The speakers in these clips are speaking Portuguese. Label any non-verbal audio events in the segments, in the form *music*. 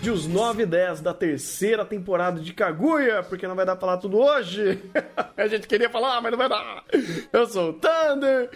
de os 9 e 10 da terceira temporada de Kaguya, porque não vai dar pra falar tudo hoje. *laughs* A gente queria falar, mas não vai dar. Eu sou o Thunder.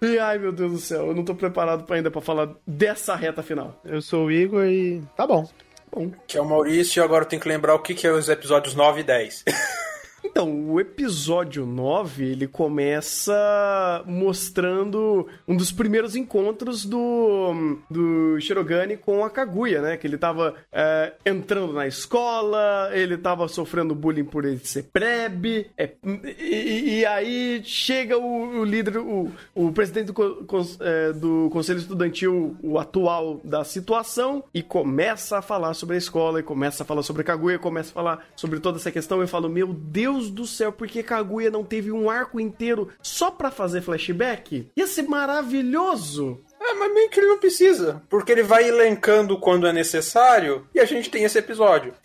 E ai meu Deus do céu, eu não tô preparado pra ainda pra falar dessa reta final. Eu sou o Igor e tá bom. bom. Que é o Maurício e agora eu tenho que lembrar o que, que é os episódios 9 e 10. *laughs* Então, o episódio 9, ele começa mostrando um dos primeiros encontros do, do Shirogane com a Kaguya, né? Que ele tava é, entrando na escola, ele tava sofrendo bullying por ele ser prebe, é, e, e, aí chega o, o líder, o, o presidente do, é, do Conselho Estudantil, o atual da situação, e começa a falar sobre a escola, e começa a falar sobre a Kaguya, começa a falar sobre toda essa questão, e eu falo, meu Deus Deus do céu, por que Kaguya não teve um arco inteiro só pra fazer flashback? Ia ser maravilhoso! É, mas meio que ele não precisa, porque ele vai elencando quando é necessário e a gente tem esse episódio. *laughs*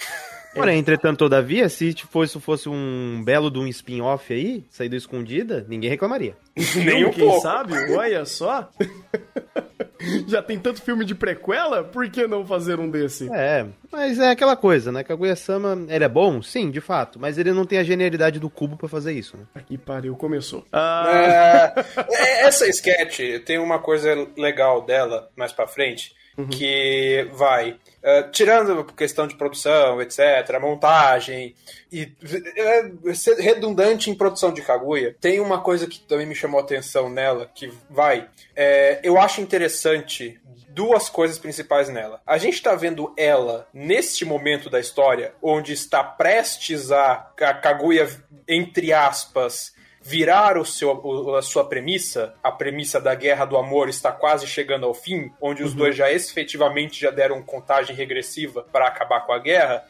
Porém, entretanto, todavia, se fosse, fosse um belo de um spin-off aí, saída escondida, ninguém reclamaria. *laughs* Nem um quem pouco. sabe? Olha só. *laughs* *laughs* Já tem tanto filme de prequela, por que não fazer um desse? É, mas é aquela coisa, né? Kaguya-sama, ele é bom? Sim, de fato, mas ele não tem a genialidade do cubo para fazer isso, né? Aqui pariu, começou. Ah... *laughs* É, essa sketch tem uma coisa legal dela mais pra frente, uhum. que vai Uh, tirando questão de produção, etc., montagem, e uh, redundante em produção de Kaguya, tem uma coisa que também me chamou a atenção nela, que vai. É, eu acho interessante duas coisas principais nela. A gente está vendo ela neste momento da história, onde está prestes a, a Kaguya, entre aspas, virar o seu, a sua premissa, a premissa da guerra do amor está quase chegando ao fim, onde os uhum. dois já efetivamente já deram contagem regressiva para acabar com a guerra,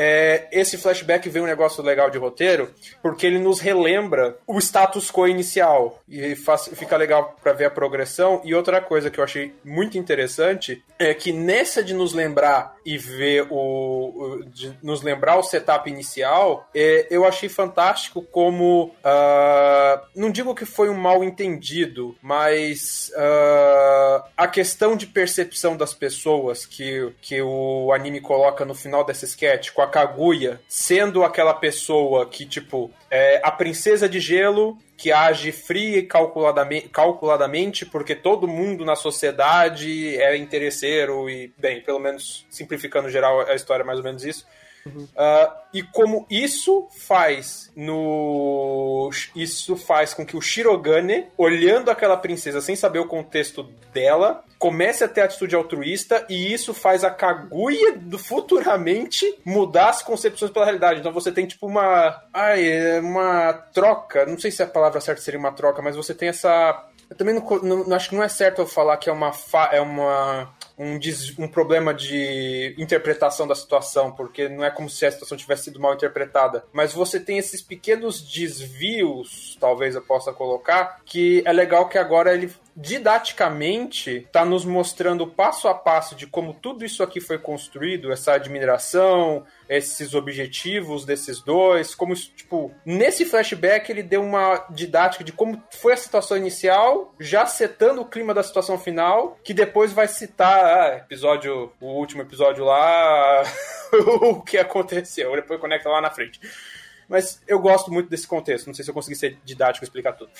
é, esse flashback vem um negócio legal de roteiro, porque ele nos relembra o status quo inicial. E faz, fica legal para ver a progressão. E outra coisa que eu achei muito interessante é que nessa de nos lembrar e ver o. de nos lembrar o setup inicial, é, eu achei fantástico como. Uh, não digo que foi um mal entendido, mas uh, a questão de percepção das pessoas que, que o anime coloca no final dessa sketch, com a Kaguya sendo aquela pessoa que, tipo, é a princesa de gelo que age fria e calculadamente, calculadamente porque todo mundo na sociedade é interesseiro e, bem, pelo menos simplificando geral a história é mais ou menos isso. Uh, e como isso faz no. Isso faz com que o Shirogane, olhando aquela princesa sem saber o contexto dela, comece a ter atitude altruísta e isso faz a Kaguya do futuramente mudar as concepções pela realidade. Então você tem tipo uma. Ai, é uma troca. Não sei se a palavra certa seria uma troca, mas você tem essa. Eu também não, não, acho que não é certo eu falar que é uma. É uma um, um problema de interpretação da situação, porque não é como se a situação tivesse sido mal interpretada. Mas você tem esses pequenos desvios, talvez eu possa colocar, que é legal que agora ele didaticamente está nos mostrando passo a passo de como tudo isso aqui foi construído, essa admiração, esses objetivos desses dois, como tipo, nesse flashback ele deu uma didática de como foi a situação inicial, já setando o clima da situação final, que depois vai citar ah, episódio, o último episódio lá, *laughs* o que aconteceu, depois conecta lá na frente. Mas eu gosto muito desse contexto. Não sei se eu consegui ser didático e explicar tudo.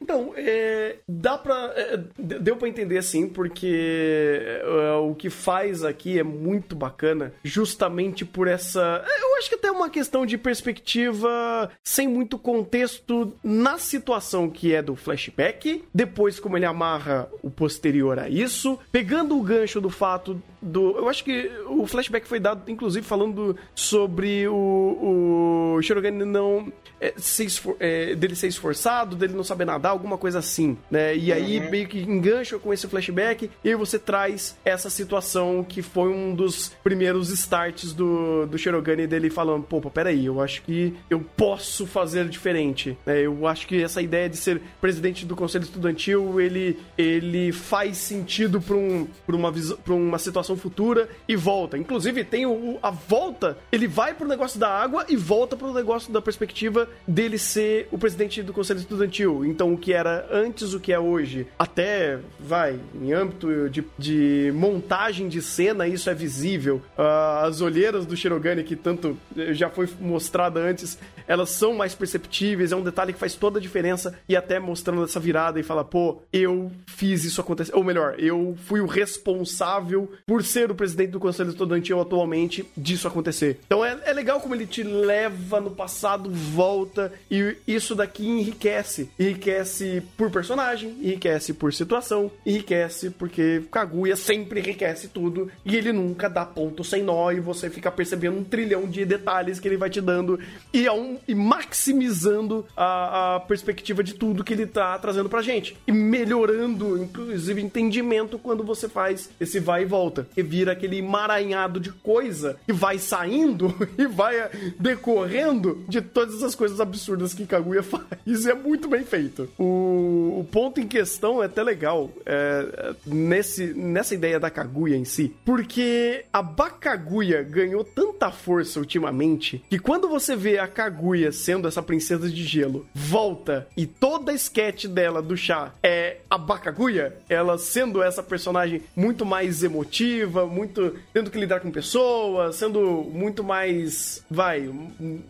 Então, é, dá pra. É, deu pra entender assim, porque é, o que faz aqui é muito bacana, justamente por essa. Eu acho que até uma questão de perspectiva sem muito contexto na situação que é do flashback, depois como ele amarra o posterior a isso, pegando o gancho do fato do. Eu acho que o flashback foi dado, inclusive, falando sobre o, o Shirogane não. É, se esfor, é, dele ser esforçado, dele não saber nadar, alguma coisa assim, né? E aí uhum. meio que engancha com esse flashback e você traz essa situação que foi um dos primeiros starts do, do Shirogane dele falando: pô, peraí, eu acho que eu posso fazer diferente. Né? Eu acho que essa ideia de ser presidente do conselho estudantil ele, ele faz sentido para um, uma, pra uma situação futura e volta. Inclusive, tem o, a volta, ele vai pro negócio da água e volta pro negócio da perspectiva dele ser o presidente do Conselho Estudantil. Então, o que era antes, o que é hoje. Até, vai, em âmbito de, de montagem de cena, isso é visível. Uh, as olheiras do Shirogane, que tanto já foi mostrada antes, elas são mais perceptíveis. É um detalhe que faz toda a diferença. E até mostrando essa virada e fala, pô, eu fiz isso acontecer. Ou melhor, eu fui o responsável por ser o presidente do Conselho Estudantil atualmente disso acontecer. Então é, é legal como ele te leva no passado, volta, e isso daqui enriquece. Enriquece por personagem, enriquece por situação, enriquece porque Kaguya sempre enriquece tudo e ele nunca dá ponto sem nó e você fica percebendo um trilhão de detalhes que ele vai te dando e, é um, e maximizando a, a perspectiva de tudo que ele tá trazendo pra gente. E melhorando, inclusive, entendimento quando você faz esse vai e volta. E vira aquele emaranhado de coisa que vai saindo *laughs* e vai decorrendo de todas as coisas absurdas que Kaguya *laughs* faz. E é muito bem feito. O, o ponto em questão é até legal é, nesse, nessa ideia da Kaguya em si, porque a Bakaguya ganhou tanta força ultimamente que quando você vê a Kaguya sendo essa princesa de gelo, volta e toda a sketch dela do chá é a Bakaguya, ela sendo essa personagem muito mais emotiva, muito tendo que lidar com pessoas, sendo muito mais, vai,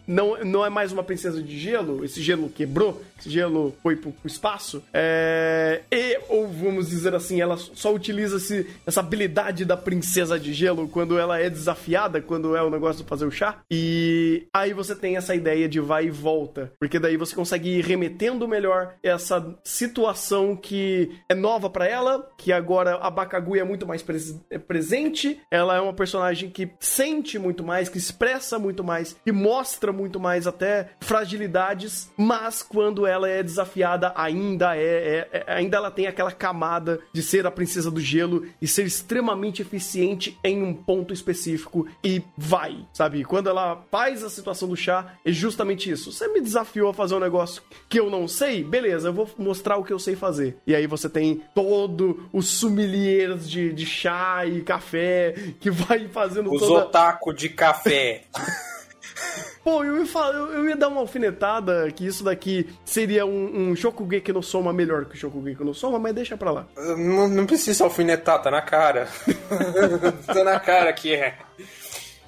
não, não é mais uma princesa de gelo, esse gelo quebrou, esse gelo foi pro, pro espaço, é, e, ou vamos dizer assim, ela só utiliza esse, essa habilidade da princesa de gelo quando ela é desafiada, quando é o negócio de fazer o chá, e aí você tem essa ideia de vai e volta, porque daí você consegue ir remetendo melhor essa situação que é nova para ela, que agora a Bakaguya é muito mais pres é presente, ela é uma personagem que sente muito mais, que expressa muito mais, que mostra muito mais até fragilidades, mas quando ela é desafiada ainda é, é, é ainda ela tem aquela camada de ser a princesa do gelo e ser extremamente eficiente em um ponto específico e vai, sabe? Quando ela faz a situação do chá, é justamente isso. Você me desafiou a fazer um negócio que eu não sei, beleza, eu vou mostrar o que eu sei fazer. E aí você tem todo os sommeliers de, de chá e café que *laughs* vai fazendo Os toda... otaku de café. *laughs* Pô, eu ia, falar, eu, ia dar uma alfinetada que isso daqui seria um, um Shokugeki no Soma melhor que o Shokugeki no Soma, mas deixa pra lá. Não, não precisa alfinetar, tá na cara. *laughs* tá na cara que é.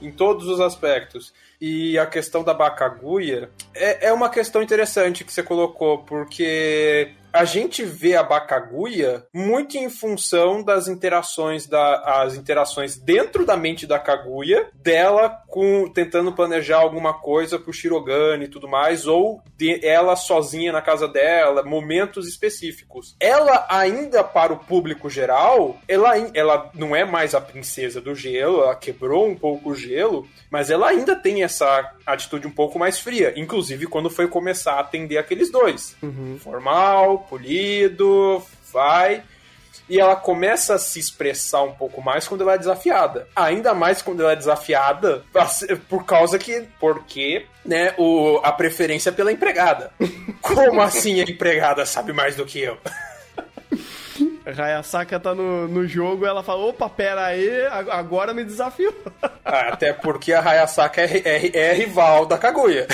Em todos os aspectos. E a questão da Bakaguya é, é uma questão interessante que você colocou, porque a gente vê a Bakaguya muito em função das interações da as interações dentro da mente da Kaguya, dela com tentando planejar alguma coisa pro Shirogane e tudo mais, ou de, ela sozinha na casa dela, momentos específicos. Ela ainda para o público geral, ela, ela não é mais a princesa do gelo, ela quebrou um pouco o gelo, mas ela ainda tem essa atitude um pouco mais fria, inclusive quando foi começar a atender aqueles dois. Uhum. Formal, polido, vai. E ela começa a se expressar um pouco mais quando ela é desafiada. Ainda mais quando ela é desafiada, por causa que. Porque, né, o, a preferência pela empregada. *laughs* Como assim a empregada sabe mais do que eu? Hayasaka tá no, no jogo ela fala: opa, pera aí, agora me desafiou. *laughs* Ah, até porque a Hayasaka é, é, é rival da Kaguya.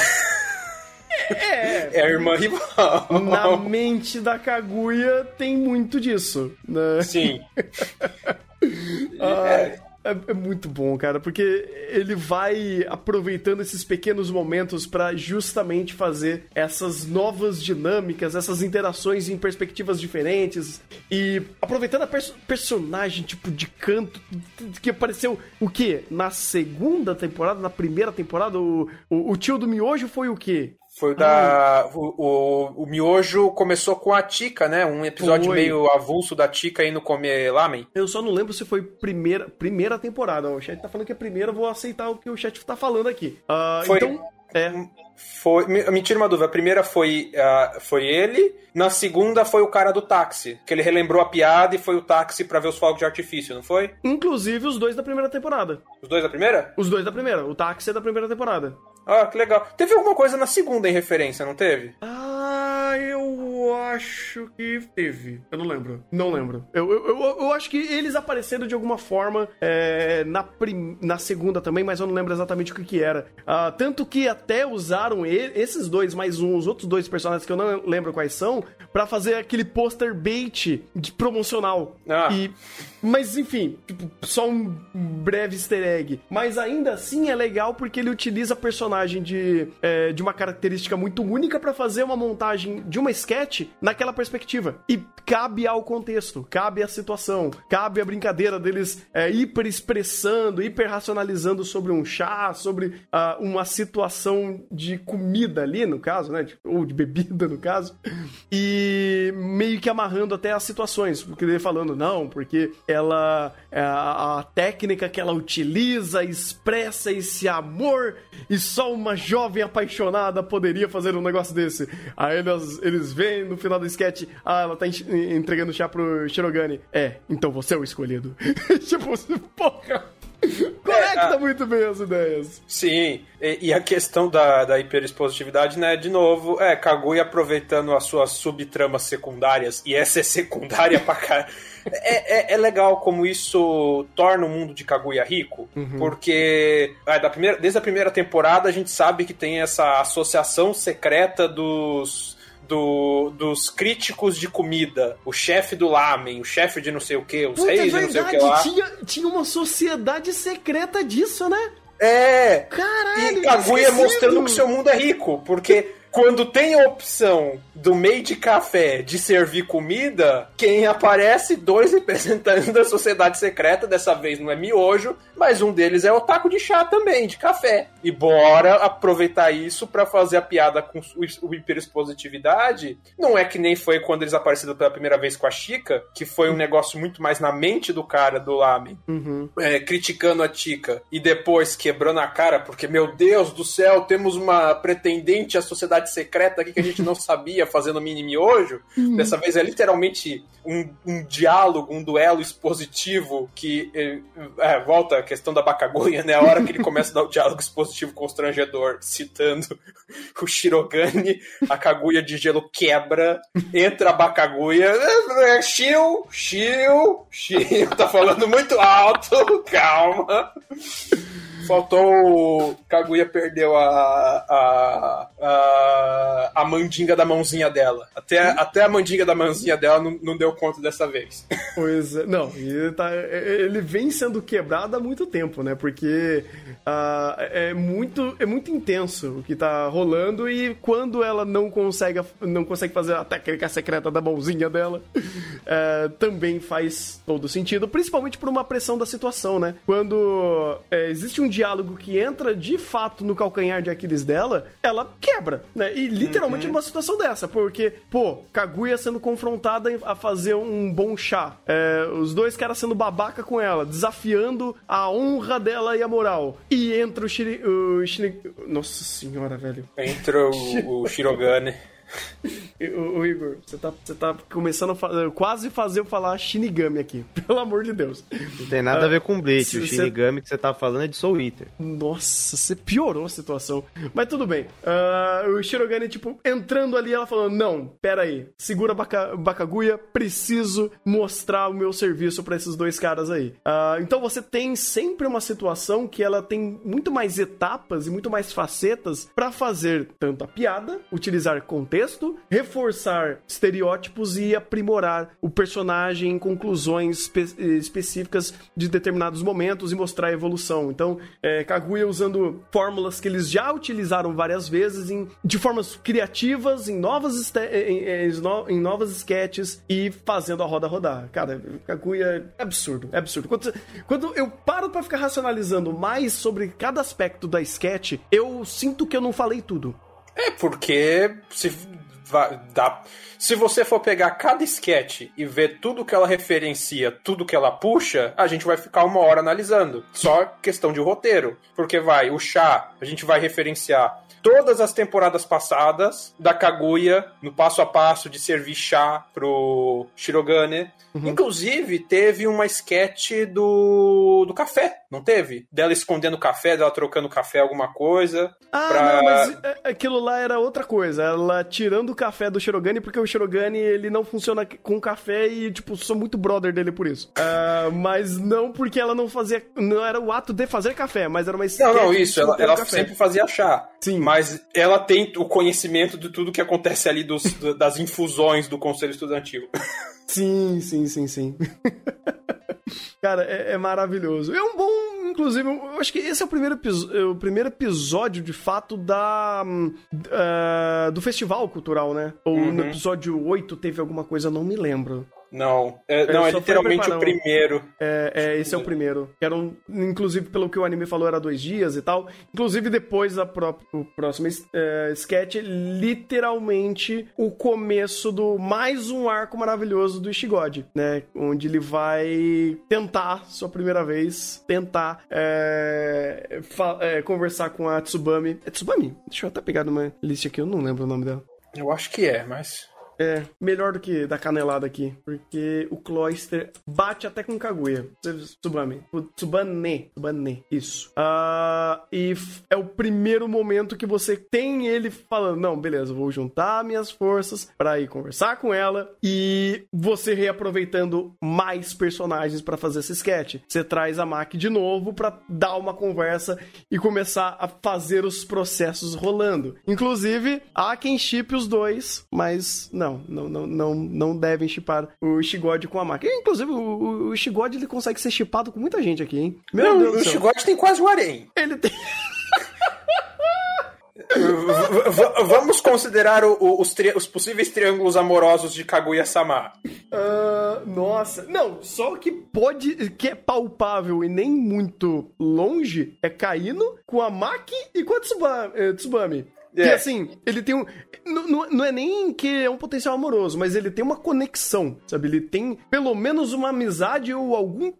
É, *laughs* é a irmã rival. Na mente da Kaguya tem muito disso. Né? Sim. *laughs* ah, é. É, é, muito bom, cara, porque ele vai aproveitando esses pequenos momentos para justamente fazer essas novas dinâmicas, essas interações em perspectivas diferentes e aproveitando a pers personagem tipo de canto que apareceu o que na segunda temporada, na primeira temporada, o, o, o tio do miojo foi o que? Foi o da. O, o, o, Miojo começou com a Tika, né? Um episódio foi. meio avulso da Tika indo comer lamen. Eu só não lembro se foi primeira, primeira temporada. O chat tá falando que é primeira, eu vou aceitar o que o chat tá falando aqui. Uh, foi. Então. É. Foi, me tira uma dúvida. A primeira foi, uh, foi ele, na segunda foi o cara do táxi, que ele relembrou a piada e foi o táxi para ver os fogos de artifício, não foi? Inclusive os dois da primeira temporada. Os dois da primeira? Os dois da primeira. O táxi é da primeira temporada. Ah, que legal. Teve alguma coisa na segunda em referência, não teve? Ah, eu acho que teve. Eu não lembro. Não lembro. Eu, eu, eu, eu acho que eles apareceram de alguma forma é, na, prim... na segunda também, mas eu não lembro exatamente o que, que era. Uh, tanto que até usaram ele, esses dois, mais um, os outros dois personagens que eu não lembro quais são, para fazer aquele pôster bait de promocional. Ah. E, mas enfim, tipo, só um breve easter egg. Mas ainda assim é legal porque ele utiliza personagem de, é, de uma característica muito única para fazer uma montagem de uma sketch naquela perspectiva. E cabe ao contexto, cabe à situação, cabe à brincadeira deles é, hiper expressando, hiper racionalizando sobre um chá, sobre uh, uma situação de comida ali, no caso, né? Ou de bebida, no caso. E meio que amarrando até as situações. Porque ele falando, não, porque ela. É, a, técnica que ela utiliza expressa esse amor e só uma jovem apaixonada poderia fazer um negócio desse. Aí eles, eles no final do sketch, ah, ela tá entregando chá pro Shirogane. É, então você é o escolhido. *laughs* tipo, porra. Conecta é, muito bem as ideias. Sim, e, e, a questão da, da hiperexpositividade, né? De novo, é, Kaguya aproveitando as suas subtramas secundárias, e essa é secundária pra caralho. *laughs* É, é, é, legal como isso torna o mundo de Kaguya rico, uhum. porque é, da primeira, desde a primeira temporada a gente sabe que tem essa associação secreta dos do, dos críticos de comida, o chefe do lamen, o chefe de não sei o que, os Puta, reis de não sei o que lá. Tinha, tinha uma sociedade secreta disso, né? É! Caralho! E Kaguya mostrando que seu mundo é rico, porque quando tem a opção do meio de café de servir comida, quem aparece? Dois representantes *laughs* da sociedade secreta, dessa vez não é miojo, mas um deles é o taco de chá também, de café. E bora aproveitar isso para fazer a piada com o hiperexpositividade. Não é que nem foi quando eles apareceram pela primeira vez com a Chica, que foi um negócio muito mais na mente do cara do Lame, uhum. é, criticando a Chica e depois quebrando a cara, porque, meu Deus do céu, temos uma pretendente à sociedade secreta aqui que a gente não *laughs* sabia fazendo mini miojo. Uhum. Dessa vez é literalmente um, um, diálogo, um duelo expositivo que é, é, volta questão da Bakaguya, né? A hora que ele começa a dar o diálogo expositivo constrangedor, citando *laughs* o Shirogane, a Kaguya de gelo quebra, entra a Bakaguya, é, Shio, Shio, Shio, tá falando muito alto, *laughs* calma. Faltou. Kaguya perdeu a, a, a, a mandinga da mãozinha dela. Até, até a mandinga da mãozinha dela não, não deu conta dessa vez. *laughs* Pois é. Não, ele, tá, ele vem sendo quebrado há muito tempo, né? Porque uh, é, muito, é muito intenso o que tá rolando e quando ela não consegue, não consegue fazer a técnica secreta da mãozinha dela, uh, *laughs* também faz todo sentido, principalmente por uma pressão da situação, né? Quando uh, existe um diálogo que entra de fato no calcanhar de Aquiles dela, ela quebra, né? E literalmente uhum. numa situação dessa, porque, pô, Kaguya sendo confrontada a fazer um bom chá, é, os dois caras sendo babaca com ela, desafiando a honra dela e a moral. E entra o Shiri. O Shiri... Nossa senhora, velho. Entra o, *laughs* o Shirogane. *laughs* o, Igor, você tá, você tá começando a fa quase fazer eu falar Shinigami aqui, *laughs* pelo amor de Deus. Não tem nada uh, a ver com Bleach, o Shinigami que você tá falando é de Soul Eater. Nossa, você piorou a situação. Mas tudo bem. Uh, o Shirogane, tipo, entrando ali, ela falando: Não, pera aí, segura Baka Bakaguya, preciso mostrar o meu serviço para esses dois caras aí. Uh, então você tem sempre uma situação que ela tem muito mais etapas e muito mais facetas para fazer tanto a piada, utilizar contexto texto, reforçar estereótipos e aprimorar o personagem em conclusões espe específicas de determinados momentos e mostrar a evolução. Então, é, Kaguya usando fórmulas que eles já utilizaram várias vezes em, de formas criativas, em novas, em, em, em novas sketches e fazendo a roda rodar. Cara, Kaguya é absurdo, é absurdo. Quando, quando eu paro para ficar racionalizando mais sobre cada aspecto da sketch, eu sinto que eu não falei tudo. É, porque se, dá, se você for pegar cada sketch e ver tudo que ela referencia, tudo que ela puxa, a gente vai ficar uma hora analisando. Só questão de roteiro. Porque vai, o chá, a gente vai referenciar todas as temporadas passadas da Kaguya no passo a passo de servir chá pro Shirogane. Uhum. Inclusive, teve uma sketch do, do café, não teve? Dela escondendo café, dela trocando café, alguma coisa. Ah, pra... não, mas é, aquilo lá era outra coisa. Ela tirando do café do Shirogane, porque o Shirogane, ele não funciona com café e, tipo, sou muito brother dele por isso. Uh, mas não porque ela não fazia, não era o ato de fazer café, mas era uma Não, não, isso, ela, ela sempre fazia chá. Sim. Mas ela tem o conhecimento de tudo que acontece ali dos, das infusões do Conselho Estudantil. Sim, sim, sim, sim. *laughs* Cara, é, é, maravilhoso. É um bom, inclusive, eu acho que esse é o primeiro, é o primeiro episódio, de fato, da uh, do festival cultural, né? Ou uhum. no episódio 8 teve alguma coisa, não me lembro. Não, é, não, é literalmente o primeiro. É, é, esse é o primeiro. Era um, inclusive, pelo que o anime falou, era dois dias e tal. Inclusive, depois da pró o próximo é, sketch, literalmente o começo do mais um arco maravilhoso do Ishigod, né? Onde ele vai tentar, sua primeira vez, tentar é, é, conversar com a Tsubami. É Tsubami? Deixa eu até pegar numa lista aqui, eu não lembro o nome dela. Eu acho que é, mas é, melhor do que da canelada aqui. Porque o Cloyster bate até com Kaguya. Tsubame. Tsubane. Tsubane. Isso. Uh, e é o primeiro momento que você tem ele falando: Não, beleza, vou juntar minhas forças para ir conversar com ela. E você reaproveitando mais personagens para fazer esse sketch. Você traz a Maki de novo para dar uma conversa e começar a fazer os processos rolando. Inclusive, há quem chip os dois, mas não não, não, não, não, não devem chipar o Shigod com a máquina. Inclusive, o, o Shigod ele consegue ser chipado com muita gente aqui, hein? Meu não, Deus o Shigod tem quase o Arém. Ele tem. *laughs* Vamos considerar o, o, os, os, possíveis triângulos amorosos de Kaguya-sama. Uh, nossa, não, só o que pode, que é palpável e nem muito longe é Kaino com a Maki e com a Tsubami. É. E assim, ele tem um. Não, não é nem que é um potencial amoroso, mas ele tem uma conexão, sabe? Ele tem pelo menos uma amizade ou alguma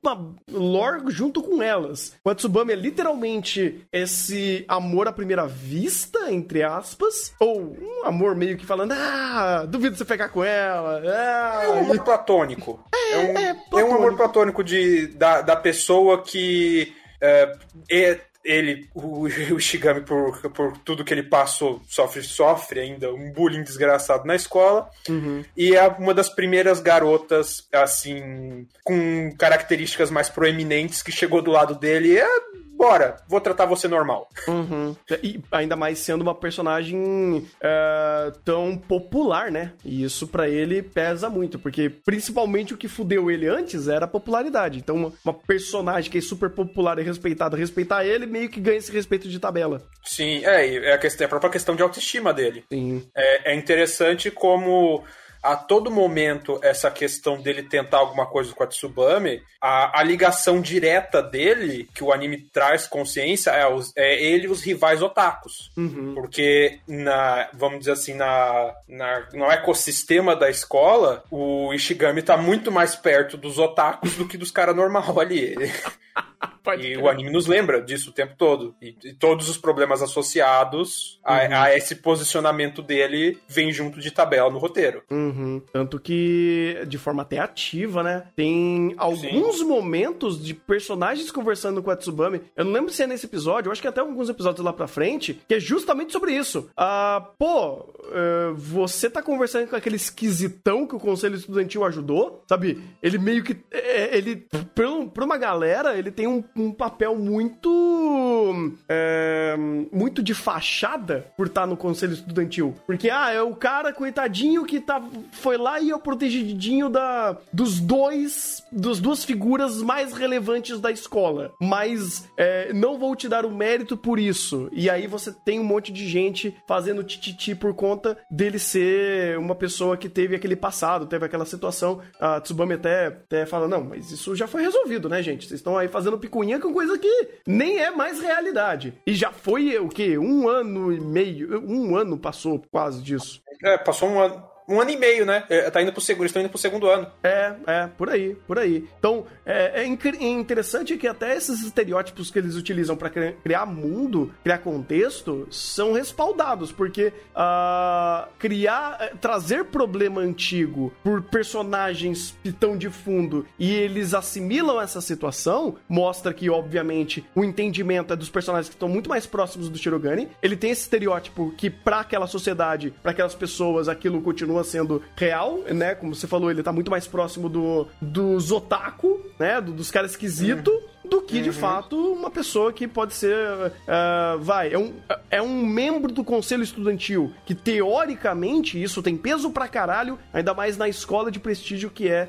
lore junto com elas. O Atsubami é literalmente esse amor à primeira vista, entre aspas, ou um amor meio que falando, ah, duvido você pegar com ela. Ah, é um amor platônico. É, é, um, é, platônico. é um amor platônico de, da, da pessoa que. É, é ele, o, o Shigami, por, por tudo que ele passou, sofre, sofre ainda um bullying desgraçado na escola. Uhum. E é uma das primeiras garotas, assim, com características mais proeminentes que chegou do lado dele. É bora, vou tratar você normal. Uhum. E ainda mais sendo uma personagem uh, tão popular, né? E isso para ele pesa muito, porque principalmente o que fudeu ele antes era a popularidade. Então, uma, uma personagem que é super popular e respeitada, respeitar ele, meio que ganha esse respeito de tabela. Sim, é, é a, questão, é a própria questão de autoestima dele. Sim. É, é interessante como a todo momento essa questão dele tentar alguma coisa com a Tsubame, a, a ligação direta dele, que o anime traz consciência, é, os, é ele e os rivais otakus. Uhum. Porque, na, vamos dizer assim, na, na, no ecossistema da escola, o Ishigami tá muito mais perto dos otakus do que dos caras normal ali. *laughs* *laughs* e o anime nos lembra disso o tempo todo. E, e todos os problemas associados a, uhum. a, esse posicionamento dele vem junto de tabela no roteiro. Uhum. Tanto que, de forma até ativa, né? Tem alguns Sim. momentos de personagens conversando com a Tsubame. Eu não lembro se é nesse episódio, eu acho que até alguns episódios lá pra frente, que é justamente sobre isso. Ah, pô, uh, você tá conversando com aquele esquisitão que o Conselho Estudantil ajudou, sabe? Ele meio que. É, ele, pra uma galera, ele tem um um, papel muito. É, muito de fachada por estar no conselho estudantil. Porque, ah, é o cara, coitadinho, que tá, foi lá e é o protegidinho da, dos dois. dos duas figuras mais relevantes da escola. Mas é, não vou te dar o mérito por isso. E aí você tem um monte de gente fazendo tititi por conta dele ser uma pessoa que teve aquele passado, teve aquela situação. A Tsubame até, até fala: não, mas isso já foi resolvido, né, gente? Vocês estão aí fazendo picuinha com coisa que nem é mais realidade. E já foi o quê? Um ano e meio. Um ano passou quase disso. É, passou um ano. Um ano e meio, né? É, tá indo pro segundo, estão indo pro segundo ano. É, é, por aí, por aí. Então, é, é interessante que até esses estereótipos que eles utilizam para criar mundo, criar contexto, são respaldados, porque uh, criar, é, trazer problema antigo por personagens estão de fundo e eles assimilam essa situação, mostra que, obviamente, o entendimento é dos personagens que estão muito mais próximos do Shirogane. Ele tem esse estereótipo que, para aquela sociedade, para aquelas pessoas, aquilo continua sendo real, né? Como você falou, ele tá muito mais próximo do, do Zotaku, né? Do, dos caras esquisitos. Uhum do que, uhum. de fato, uma pessoa que pode ser. Uh, vai, é um, é um membro do conselho estudantil que, teoricamente, isso tem peso pra caralho, ainda mais na escola de prestígio que é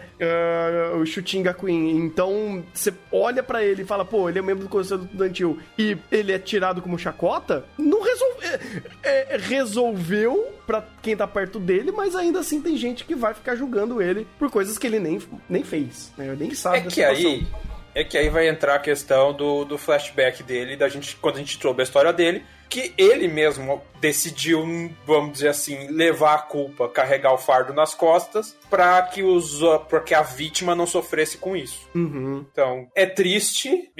uh, o Shutinga Queen. Então, você olha para ele e fala, pô, ele é membro do conselho estudantil e ele é tirado como chacota, não resolve, é, é, resolveu pra quem tá perto dele, mas ainda assim tem gente que vai ficar julgando ele por coisas que ele nem, nem fez, né? Nem sabe é que situação. aí é que aí vai entrar a questão do, do flashback dele, da gente, quando a gente soube a história dele, que ele mesmo decidiu, vamos dizer assim, levar a culpa, carregar o fardo nas costas, para que os para que a vítima não sofresse com isso. Uhum. Então, é triste,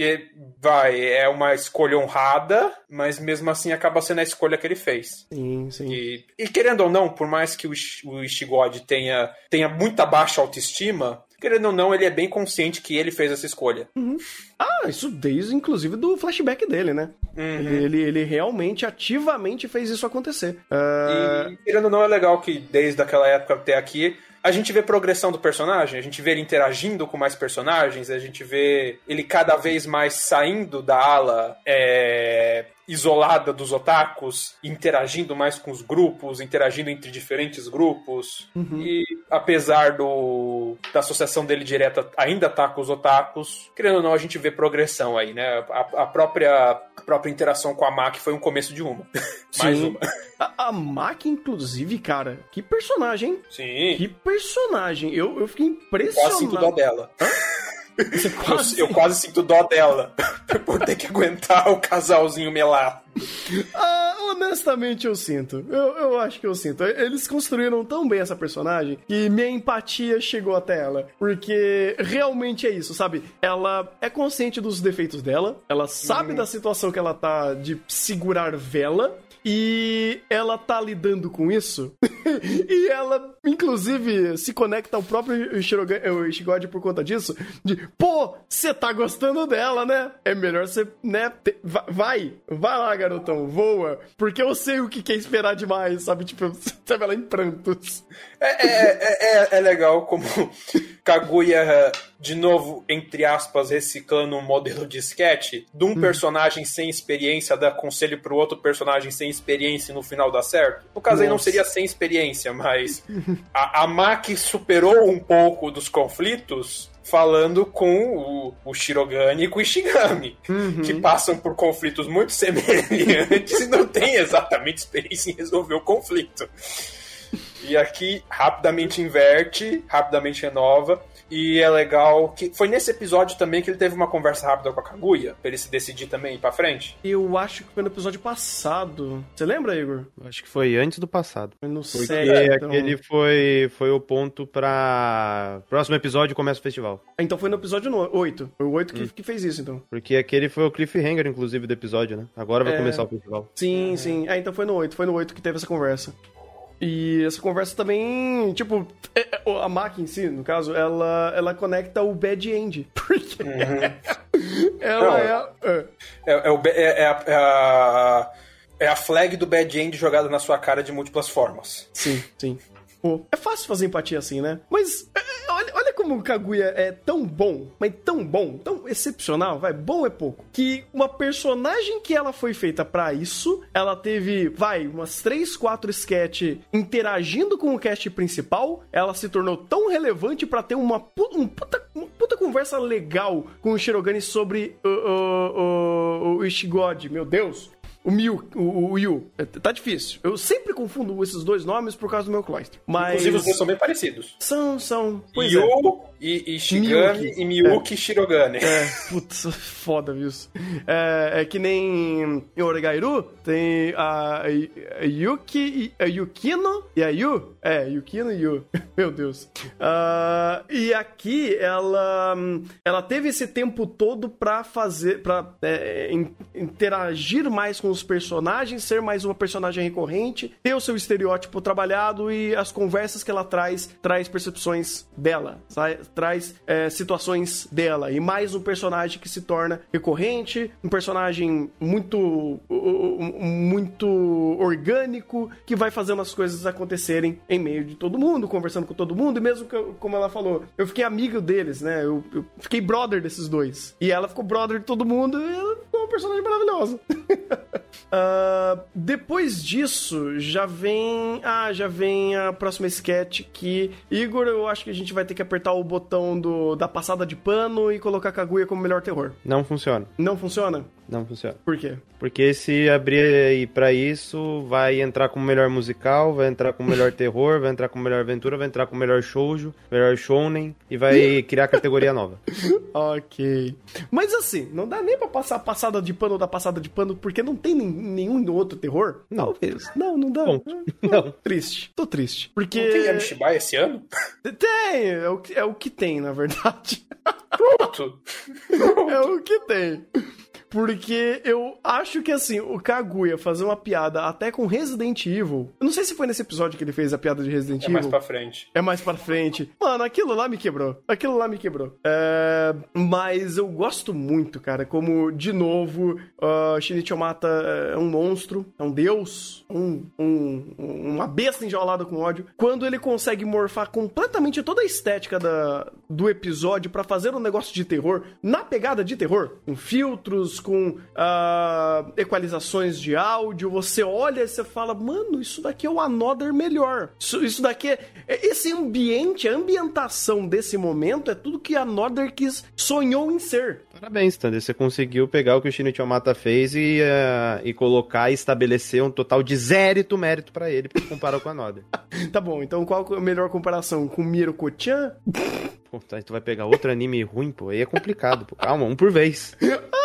vai, é uma escolha honrada, mas mesmo assim acaba sendo a escolha que ele fez. Sim, sim. E, e querendo ou não, por mais que o, o Ishigod tenha, tenha muita baixa autoestima, querendo ou não, ele é bem consciente que ele fez essa escolha. Uhum. Ah, isso desde, inclusive, do flashback dele, né? Uhum. Ele, ele, ele, realmente, ativamente fez isso acontecer. Uh... E, querendo ou não, é legal que desde aquela época até aqui, a gente vê progressão do personagem, a gente vê ele interagindo com mais personagens, a gente vê ele cada vez mais saindo da ala é, isolada dos otakus, interagindo mais com os grupos, interagindo entre diferentes grupos. Uhum. E apesar do da associação dele direta ainda tá com os otakus, querendo ou não, a gente vê progressão aí, né? A, a própria, a própria interação com a Maki foi um começo de uma. *laughs* mais uma. A, a Maki, inclusive, cara, que personagem. Sim. Que personagem. Eu, eu fiquei impressionado. Quase sinto dó dela. Hã? *laughs* Quase... Eu, eu, quase sinto dó dela *laughs* por ter que aguentar o casalzinho melado. Ah, honestamente, eu sinto. Eu, eu acho que eu sinto. Eles construíram tão bem essa personagem que minha empatia chegou até ela. Porque realmente é isso, sabe? Ela é consciente dos defeitos dela, ela sabe uhum. da situação que ela tá de segurar vela, e ela tá lidando com isso. *laughs* e ela, inclusive, se conecta ao próprio Shigode por conta disso. De, pô, você tá gostando dela, né? É melhor você, né? Te, vai, vai lá, garotão, voa. Porque eu sei o que quer esperar demais, sabe? Tipo, sabe ela *laughs* em prantos. É, é, é, é, legal como *laughs* Kaguya, de novo, entre aspas, reciclando um modelo de sketch de um hum. personagem sem experiência dar conselho pro outro personagem sem experiência e no final dá certo. No caso Nossa. aí não seria sem experiência, mas a, a Maki superou um pouco dos conflitos falando com o, o Shirogane e com o Ishigami, uhum. que passam por conflitos muito semelhantes e não têm exatamente experiência em resolver o conflito. E aqui rapidamente inverte, rapidamente renova. E é legal que. Foi nesse episódio também que ele teve uma conversa rápida com a Kaguya, pra ele se decidir também ir pra frente. Eu acho que foi no episódio passado. Você lembra, Igor? Acho que foi antes do passado. Foi no Porque então... aquele foi, foi o ponto pra. Próximo episódio começa o festival. Então foi no episódio 8. Foi o 8 que, hum. que fez isso, então. Porque aquele foi o cliffhanger, inclusive, do episódio, né? Agora vai é... começar o festival. Sim, uhum. sim. É, então foi no 8. Foi no 8 que teve essa conversa. E essa conversa também, tipo, é, é, a máquina em si, no caso, ela, ela conecta o bad end. *laughs* Porque uhum. ela Não, é, é, é, o, é, é, a, é, a, é a flag do bad end jogada na sua cara de múltiplas formas. Sim, sim. É fácil fazer empatia assim, né? Mas como o Kaguya é tão bom, mas tão bom, tão excepcional, vai, bom é pouco, que uma personagem que ela foi feita para isso, ela teve, vai, umas 3, 4 sketch interagindo com o cast principal, ela se tornou tão relevante para ter uma, um puta, uma puta conversa legal com o Shirogane sobre o, o, o, o Ishigod, meu Deus. O Miu, o, o Yu. É, Tá difícil. Eu sempre confundo esses dois nomes por causa do meu Cloyster. Mas. Inclusive, os dois são bem parecidos. São, são. Pois é. Yu e, e Shigami Miyuki. e Miyuki Shirogane. É, putz, *laughs* foda, viu? É, é que nem em Oregairu tem a, a Yuki, a Yukino e a Yu. É, Yukino e Yu. *laughs* Meu Deus. Ah, e aqui ela, ela teve esse tempo todo pra fazer, pra é, in- interagir mais com os personagens, ser mais uma personagem recorrente, ter o seu estereótipo trabalhado e as conversas que ela traz, traz percepções dela, traz é, situações dela. E mais um personagem que se torna recorrente, um personagem muito, muito orgânico, que vai fazendo as coisas acontecerem em meio de todo mundo, conversando com todo mundo, e mesmo que, como ela falou, eu fiquei amigo deles, né? Eu, eu fiquei brother desses dois. E ela ficou brother de todo mundo, e ela ficou uma personagem maravilhosa. *laughs* Ah, depois disso, já vem. Ah, já vem a próxima sketch que. Igor, eu acho que a gente vai ter que apertar o botão do, da passada de pano e colocar Kaguya como melhor terror. Não funciona. Não funciona? Não funciona. Por quê? Porque se abrir aí pra isso, vai entrar como melhor musical, vai entrar como melhor *laughs* terror, vai entrar como melhor aventura, vai entrar como melhor shoujo, melhor shounen e vai criar categoria nova. *laughs* Ok. Mas assim, não dá nem pra passar a passada de pano da passada de pano, porque não tem nen- nenhum outro terror? Não. Talvez. Não, não dá. Ponto. Não. Triste. Tô triste. Porque. Não tem Yamishibai esse ano? Tem, é o, que- é o que tem, na verdade. Pronto. *laughs* É o que tem. Porque eu acho que assim, o Kaguya fazer uma piada até com Resident Evil. Eu não sei se foi nesse episódio que ele fez a piada de Resident É Evil. mais pra frente. É mais pra frente. Mano, aquilo lá me quebrou. Aquilo lá me quebrou. É, Mas eu gosto muito, cara, como, de novo, uh, Shinichi Omata é um monstro, é um deus, um, um- uma besta enjaulada com ódio. Quando ele consegue morfar completamente toda a estética da, do episódio pra fazer um negócio de terror, na pegada de terror, com filtros, com ah, equalizações de áudio, você olha e você fala, mano, isso daqui é o Another melhor. Isso, isso daqui é. é- Esse ambiente, a ambientação desse momento é tudo que a Another quis, sonhou em ser. Parabéns, Thunder. Você conseguiu pegar o que o Shinichi Omata fez e, eh, e colocar e estabelecer um total de zérito mérito pra ele, porque comparou com a Noda. *laughs* Tá bom, então qual a melhor comparação? Com Miro Kochan? Pô, tá, tu vai pegar outro anime ruim, pô, aí é complicado, pô. Calma, um por vez. *laughs*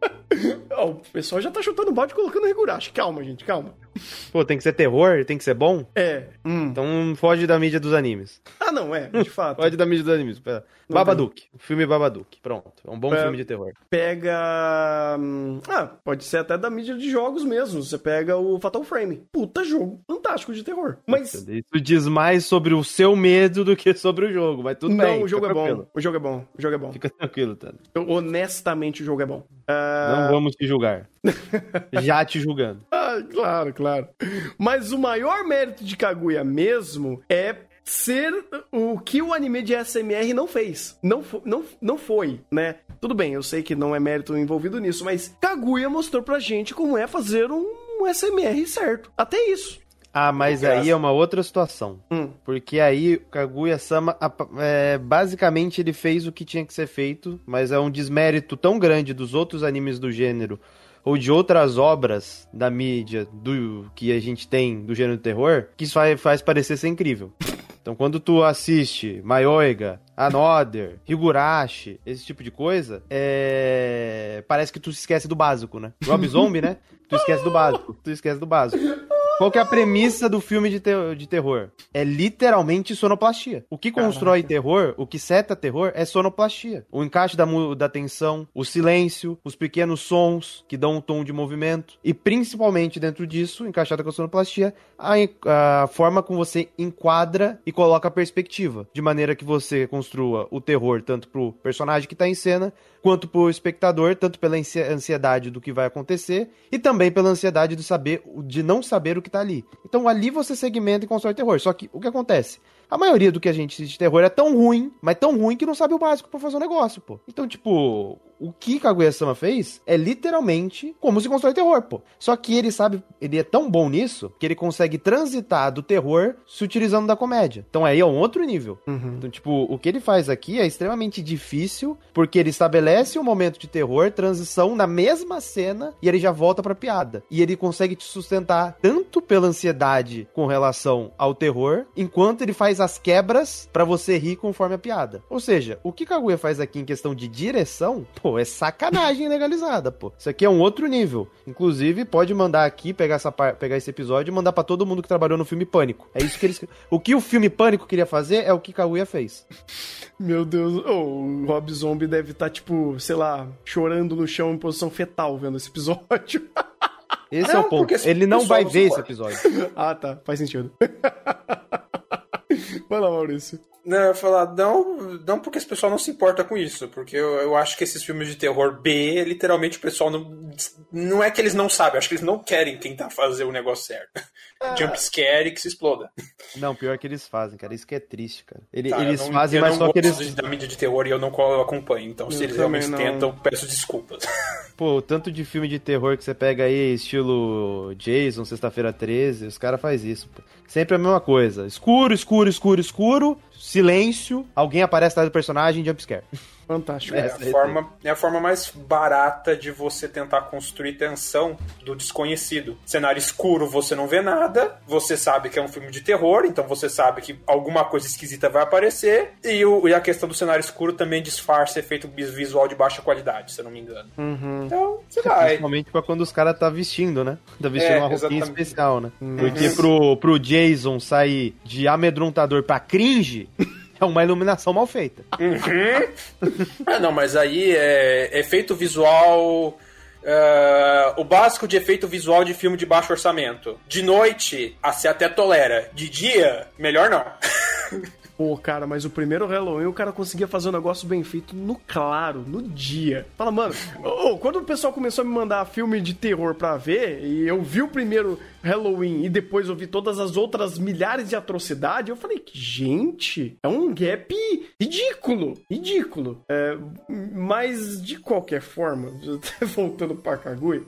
*laughs* Ó, o pessoal já tá chutando balde e colocando Higurashi. Calma, gente, calma. Pô, tem que ser terror, tem que ser bom. É. Hum. Então foge da mídia dos animes. Ah, não, é, de fato. *laughs* Foge da mídia dos animes. Pera. Babadook. O filme Babadook. Pronto. É um bom É. filme de terror. pega. hum, Ah, pode ser até da mídia de jogos mesmo. Você pega o Fatal Frame. Puta jogo fantástico de terror. Mas. Isso diz mais sobre o seu medo do que sobre o jogo, mas tudo Não, bem. o jogo é fica bom. tranquilo. O jogo é bom. O jogo é bom. Fica tranquilo, Tano. Honestamente, o jogo é bom. Ah, Não vamos te julgar. *laughs* Já te julgando. ah, claro, claro. Mas o maior mérito de Kaguya mesmo é ser o que o anime de SMR não fez. Não, não, não foi, né? Tudo bem, eu sei que não é mérito envolvido nisso, mas Kaguya mostrou pra gente como é fazer um SMR certo. Até isso. Ah, mas aí é uma outra situação. Hum. Porque aí o Kaguya-sama, é, basicamente ele fez o que tinha que ser feito, mas é um desmérito tão grande dos outros animes do gênero ou de outras obras da mídia do que a gente tem do gênero terror, que isso faz, faz parecer ser incrível. Então quando tu assiste Mayoiga, Another, Higurashi, esse tipo de coisa, é... parece que tu se esquece do básico, né? Rob Zombie, né? Tu esquece do básico. Tu esquece do básico. Qual que é a premissa do filme de, te- de terror? É literalmente sonoplastia. O que constrói terror, o que seta terror é sonoplastia. O encaixe da, da tensão, o silêncio, os pequenos sons que dão um tom de movimento. E principalmente dentro disso, encaixada com a sonoplastia, a, a forma como você enquadra e coloca a perspectiva. De maneira que você construa o terror tanto pro personagem que tá em cena, quanto pro espectador, tanto pela ansi- ansiedade do que vai acontecer e também pela ansiedade de saber, de não saber o que tá ali. Então ali você segmenta e constrói terror. Só que o que acontece? A maioria do que a gente assiste de terror é tão ruim, mas tão ruim que não sabe o básico pra fazer o negócio, pô. Então, tipo, o que Kaguya-sama fez é literalmente como se constrói terror, pô. Só que ele sabe, ele é tão bom nisso que ele consegue transitar do terror se utilizando da comédia. Então aí é um outro nível. Uhum. Então, tipo, o que ele faz aqui é extremamente difícil, porque ele estabelece um momento de terror, transição na mesma cena, e ele já volta pra piada. E ele consegue te sustentar tanto pela ansiedade com relação ao terror, enquanto ele faz as quebras pra você rir conforme a piada. Ou seja, o que Kaguya faz aqui em questão de direção, pô, é sacanagem legalizada, pô. Isso aqui é um outro nível. Inclusive, pode mandar aqui, pegar, essa, pegar esse episódio e mandar pra todo mundo que trabalhou no filme Pânico. É isso que eles. O que o filme Pânico queria fazer é o que Kaguya fez. *laughs* Meu Deus, oh, o Rob Zombie deve estar, tipo, sei lá, chorando no chão em posição fetal vendo esse episódio. Esse é Não, o ponto. Ele não vai ver esse episódio. *laughs* ah, tá, faz sentido. *laughs* *laughs* Vai lá, Maurício. Não, eu ia falar, não, não porque esse pessoal não se importa com isso, porque eu, eu acho que esses filmes de terror B, literalmente o pessoal não. Não é que eles não sabem, eu acho que eles não querem tentar fazer o negócio certo. *laughs* Jump scare e que se exploda. Não, pior que eles fazem, cara. Isso que é triste, cara. Ele- Tá, eles eu não- fazem, eu mas só que eles. da mídia de terror e eu não co- acompanho. Então, se Eu eles realmente não. tentam, peço desculpas. *laughs* Pô, o tanto de filme de terror que você pega aí, estilo Jason, Sexta-feira 13, os caras fazem isso, pô. Sempre a mesma coisa. Escuro, escuro, escuro, escuro, silêncio, alguém aparece atrás do personagem, jumpscare. *laughs* Fantástico. É, Essa a forma, é a forma mais barata de você tentar construir tensão do desconhecido. Cenário escuro, você não vê nada, você sabe que é um filme de terror, então você sabe que alguma coisa esquisita vai aparecer, e, o- e a questão do cenário escuro também disfarça efeito visual de baixa qualidade, se eu não me engano. Uhum. Então, você vai. Principalmente pra quando os caras tá vestindo, né? Tá vestindo É, uma roupinha exatamente. especial, né? Porque pro, pro Jason sair de amedrontador pra cringe, é uma iluminação mal feita. Ah, não, mas aí é efeito visual. é, o básico de efeito visual de filme de baixo orçamento. De noite, a se até tolera. De dia, melhor não. *laughs* Pô, cara, mas o primeiro Halloween o cara conseguia fazer um negócio bem feito no claro, no dia. Fala, mano, ô, quando o pessoal começou a me mandar filme de terror pra ver, e eu vi o primeiro Halloween e depois eu vi todas as outras milhares de atrocidades, eu falei, gente, é um gap ridículo, ridículo. É, mas, de qualquer forma, *laughs* voltando pra Kaguya,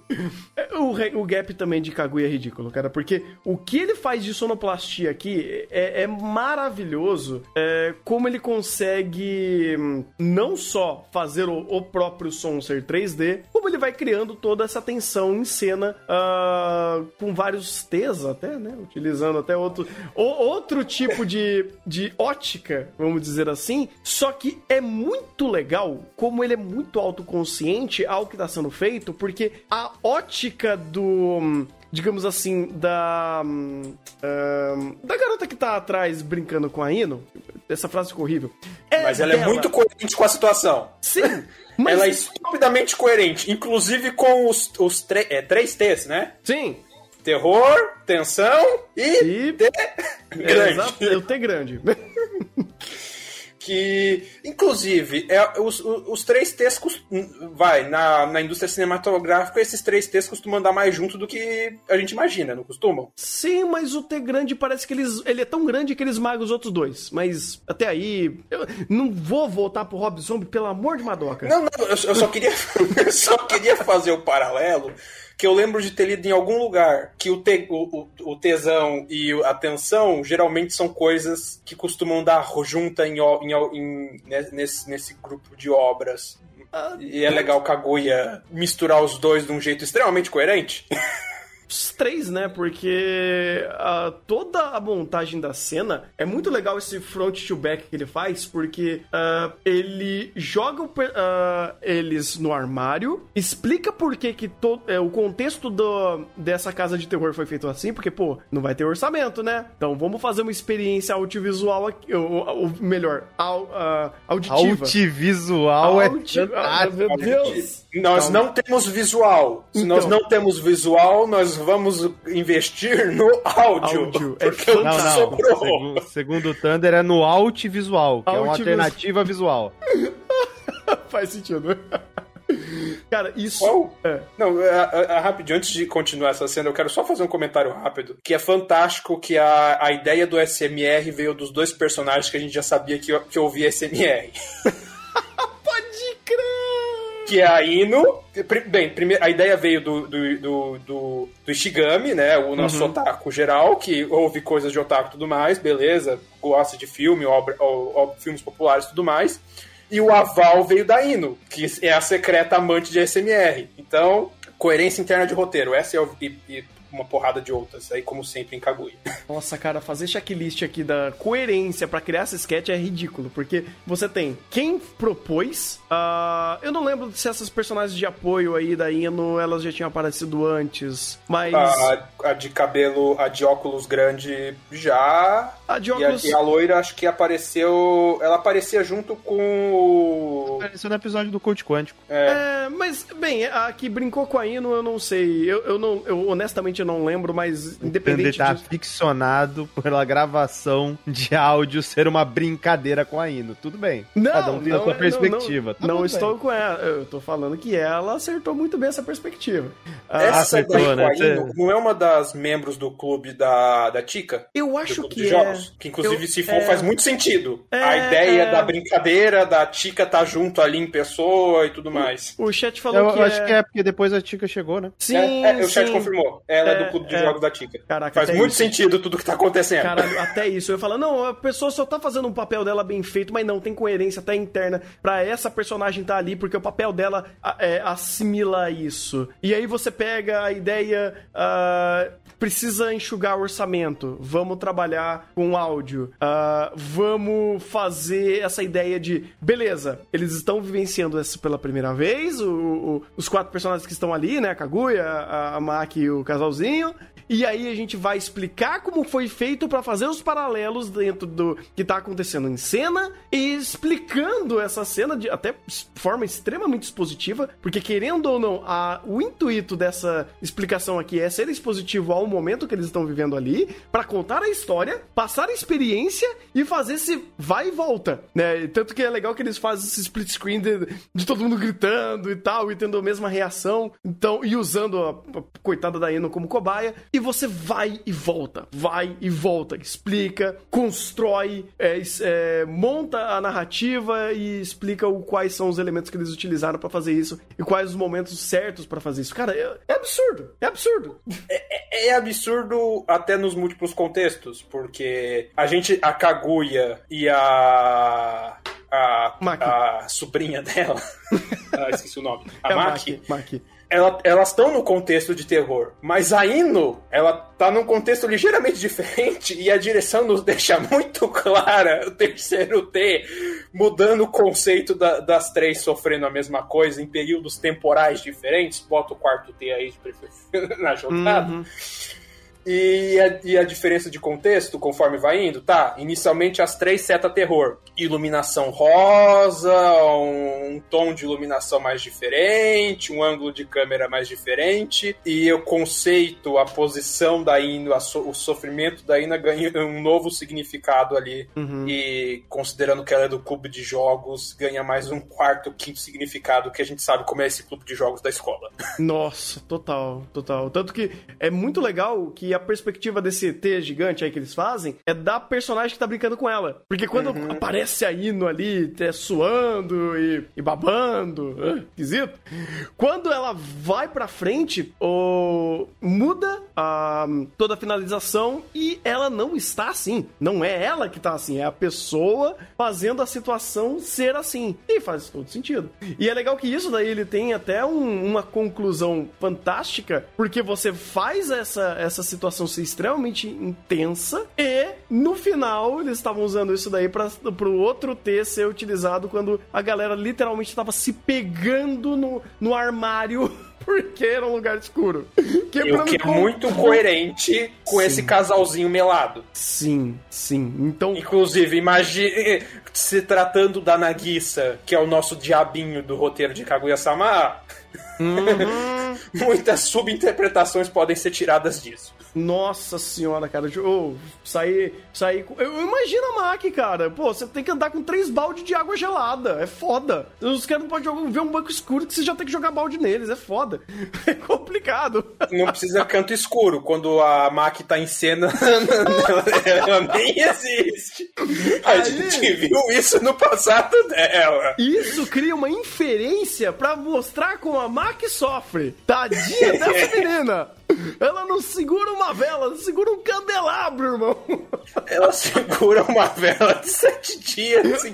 é, o, o gap também de Kaguya é ridículo, cara, porque o que ele faz de sonoplastia aqui é, é maravilhoso, é, como ele consegue hum, não só fazer o, o próprio som ser 3D, como ele vai criando toda essa tensão em cena ah, com vários T's até, né? Utilizando até outro, o- outro tipo de, de ótica, vamos dizer assim. Só que é muito legal como ele é muito autoconsciente ao que está sendo feito, porque a ótica do hum, digamos assim, da. hum, hum, da garota que tá atrás brincando com a Ino. Essa frase ficou horrível. Mas ela é dela. muito coerente com a situação. Sim, mas. *laughs* Ela é estupidamente coerente, inclusive com os, os tre- é, três T's, né? Sim. Terror, tensão e, E. T *laughs* grande. Exato, eu T grande. *laughs* Que, inclusive, é, os, os, três T's, cos- vai, na, na indústria cinematográfica, esses três T's costumam andar mais junto do que a gente imagina, não costumam? Sim, mas o T grande parece que eles, ele é tão grande que ele esmaga os outros dois. Mas até aí. Eu não vou voltar pro Rob Zombie, pelo amor de Madoka. Não, não, eu, eu só queria, *laughs* eu só queria fazer o paralelo que eu lembro de ter lido em algum lugar que o, te, o, o, tesão e a tensão geralmente são coisas que costumam dar junta em, em, em- né, nesse, nesse grupo de obras. Ah, E é legal Kaguya misturar os dois de um jeito extremamente coerente. *laughs* Os três, né? Porque ah, toda a montagem da cena é muito legal esse front to back que ele faz, porque ah, ele joga o ah, eles no armário, explica por que, que to- é, o contexto do, dessa casa de terror foi feito assim, porque, pô, não vai ter orçamento, né? Então vamos fazer uma experiência audiovisual aqui, ou, ou melhor, au- ah, auditiva. Altivisual é Audi- Ah, fantástico. meu Deus! Nós Calma. não temos visual. Se Então. nós não temos visual, nós vamos investir no áudio. Áudio. É Porque o Não, não. sobrou. Segundo, segundo o Thunder é no alt visual, que é uma Alt alternativa visual. *laughs* Faz sentido. Cara, isso. Qual? É. Não, a, a, a- rapidinho, antes de continuar essa cena, eu quero só fazer um comentário rápido. Que é fantástico que a, a ideia do SMR veio dos dois personagens que a gente já sabia que, que ouvia SMR. *laughs* Pode crer! Que é a Ino. Bem, primeiro, a ideia veio do, do, do, do, do Ishigami, né? O nosso uhum. otaku geral, que ouve coisas de otaku e tudo mais, beleza, gosta de filme, obra, ou, ou, filmes populares e tudo mais. E o aval veio da Ino, que é a secreta amante de SMR. Então, coerência interna de roteiro. Essa é o, e, e uma porrada de outras, aí como sempre em Kaguya. *laughs* Nossa, cara, fazer checklist aqui da coerência para criar essa sketch é ridículo, porque você tem quem propôs, uh, eu não lembro se essas personagens de apoio aí da Ino, elas já tinham aparecido antes, mas... A, a de cabelo, a de óculos grande já... A de óculos... E a, e a loira acho que apareceu, ela aparecia junto com o... Apareceu no episódio do Coach Quântico. É. é, mas, bem, a que brincou com a Ino, eu não sei, eu, eu não, eu honestamente eu não lembro, mas independente Ele tá disso... ficcionado pela gravação de áudio ser uma brincadeira com a Ino. Tudo bem. Não, Cada um tem não, a sua perspectiva. Não, não, tá não estou bem. com ela. Eu tô falando que ela acertou muito bem essa perspectiva. Ah, essa acertou, daí né? com a Ino não é uma das membros do clube da, da Tica? Eu acho que é. Jogos, que inclusive, eu, se for, é... faz muito sentido. É, a ideia é... da brincadeira, da Tica tá junto ali em pessoa e tudo mais. O chat falou eu, que eu acho é- que é porque depois a Tica chegou, né? Sim, é, o chat confirmou. Ela é, do clube de é. jogos da Tica. Caraca, Faz muito isso. sentido tudo que tá acontecendo. Caralho, até isso. Eu falo, não, a pessoa só tá fazendo um papel dela bem feito, mas não, tem coerência até interna pra essa personagem tá ali, porque o papel dela é, assimila isso. E aí você pega a ideia. Uh, precisa enxugar o orçamento, vamos trabalhar com áudio, uh, vamos fazer essa ideia de, beleza, eles estão vivenciando isso pela primeira vez, o, o, os quatro personagens que estão ali, né, a Kaguya, a, a Maki e o casalzinho, e aí a gente vai explicar como foi feito para fazer os paralelos dentro do que tá acontecendo em cena e explicando essa cena de até forma extremamente expositiva, porque querendo ou não, a, o intuito dessa explicação aqui é ser expositivo ao momento que eles estão vivendo ali, para contar a história, passar a experiência e fazer esse vai e volta, né? Tanto que é legal que eles fazem esse split screen de, de todo mundo gritando e tal, e tendo a mesma reação, então, e usando a, a coitada da Eno como cobaia, e você vai e volta, vai e volta, explica, constrói, é, é, monta a narrativa e explica o, quais são os elementos que eles utilizaram para fazer isso e quais os momentos certos para fazer isso. Cara, é, é, absurdo, é absurdo. É, é, é, absurdo até nos múltiplos contextos, porque a gente, a Kaguya e a a, a sobrinha dela. *laughs* ah, esqueci o nome. A é Maki. Maki ela, elas estão no contexto de terror, mas a Ino, ela tá num contexto ligeiramente diferente e a direção nos *laughs* deixa muito clara o terceiro T, mudando o conceito da, das três sofrendo a mesma coisa em períodos temporais diferentes. Bota o quarto T aí *laughs* na jogada. Uhum. E a, e a, diferença de contexto, conforme vai indo, tá? Inicialmente as três seta terror. Iluminação rosa, um, tom de iluminação mais diferente, um ângulo de câmera mais diferente. E o conceito, a posição da Ina, so, o sofrimento da Ina ganha um novo significado ali. Uhum. E considerando que ela é do clube de jogos, ganha mais um quarto, quinto significado que a gente sabe como é esse clube de jogos da escola. Nossa, total, total. Tanto que é muito legal que a perspectiva desse ET gigante aí que eles fazem é da personagem que tá brincando com ela. Porque quando uhum. aparece a Ino ali, é, suando e, e babando, uh, esquisito. Quando ela vai pra frente, o... muda a, toda a finalização e ela não está assim. Não é ela que tá assim, é a pessoa fazendo a situação ser assim. E faz todo sentido. E é legal que isso daí ele tem até um, uma conclusão fantástica, porque você faz essa, essa situação situação ser extremamente intensa e no final eles estavam usando isso daí para pro outro T ser utilizado quando a galera literalmente estava se pegando no, no armário *laughs* porque era um lugar escuro. Quebrando o que é muito coerente com sim. esse casalzinho melado. Sim, sim. Então. Inclusive, imagine se tratando da Nagisa, que é o nosso diabinho do roteiro de Kaguya-sama. Uhum. *laughs* Muitas subinterpretações podem ser tiradas disso. Nossa senhora, cara. Oh, sair. sair eu, imagino a Mac, cara. Pô, você tem que andar com três baldes de água gelada. É foda. Os caras não podem ver um banco escuro que você já tem que jogar balde neles. É foda. *laughs* É complicado. Não precisa canto escuro. Quando a Mac tá em cena, *laughs* ela nem existe. A Aí, gente viu isso no passado dela. Isso cria uma inferência para mostrar como a Mac sofre. Tadinha dessa *laughs* menina. Ela não segura uma vela, ela segura um candelabro, irmão. Ela segura uma vela de sete dias em,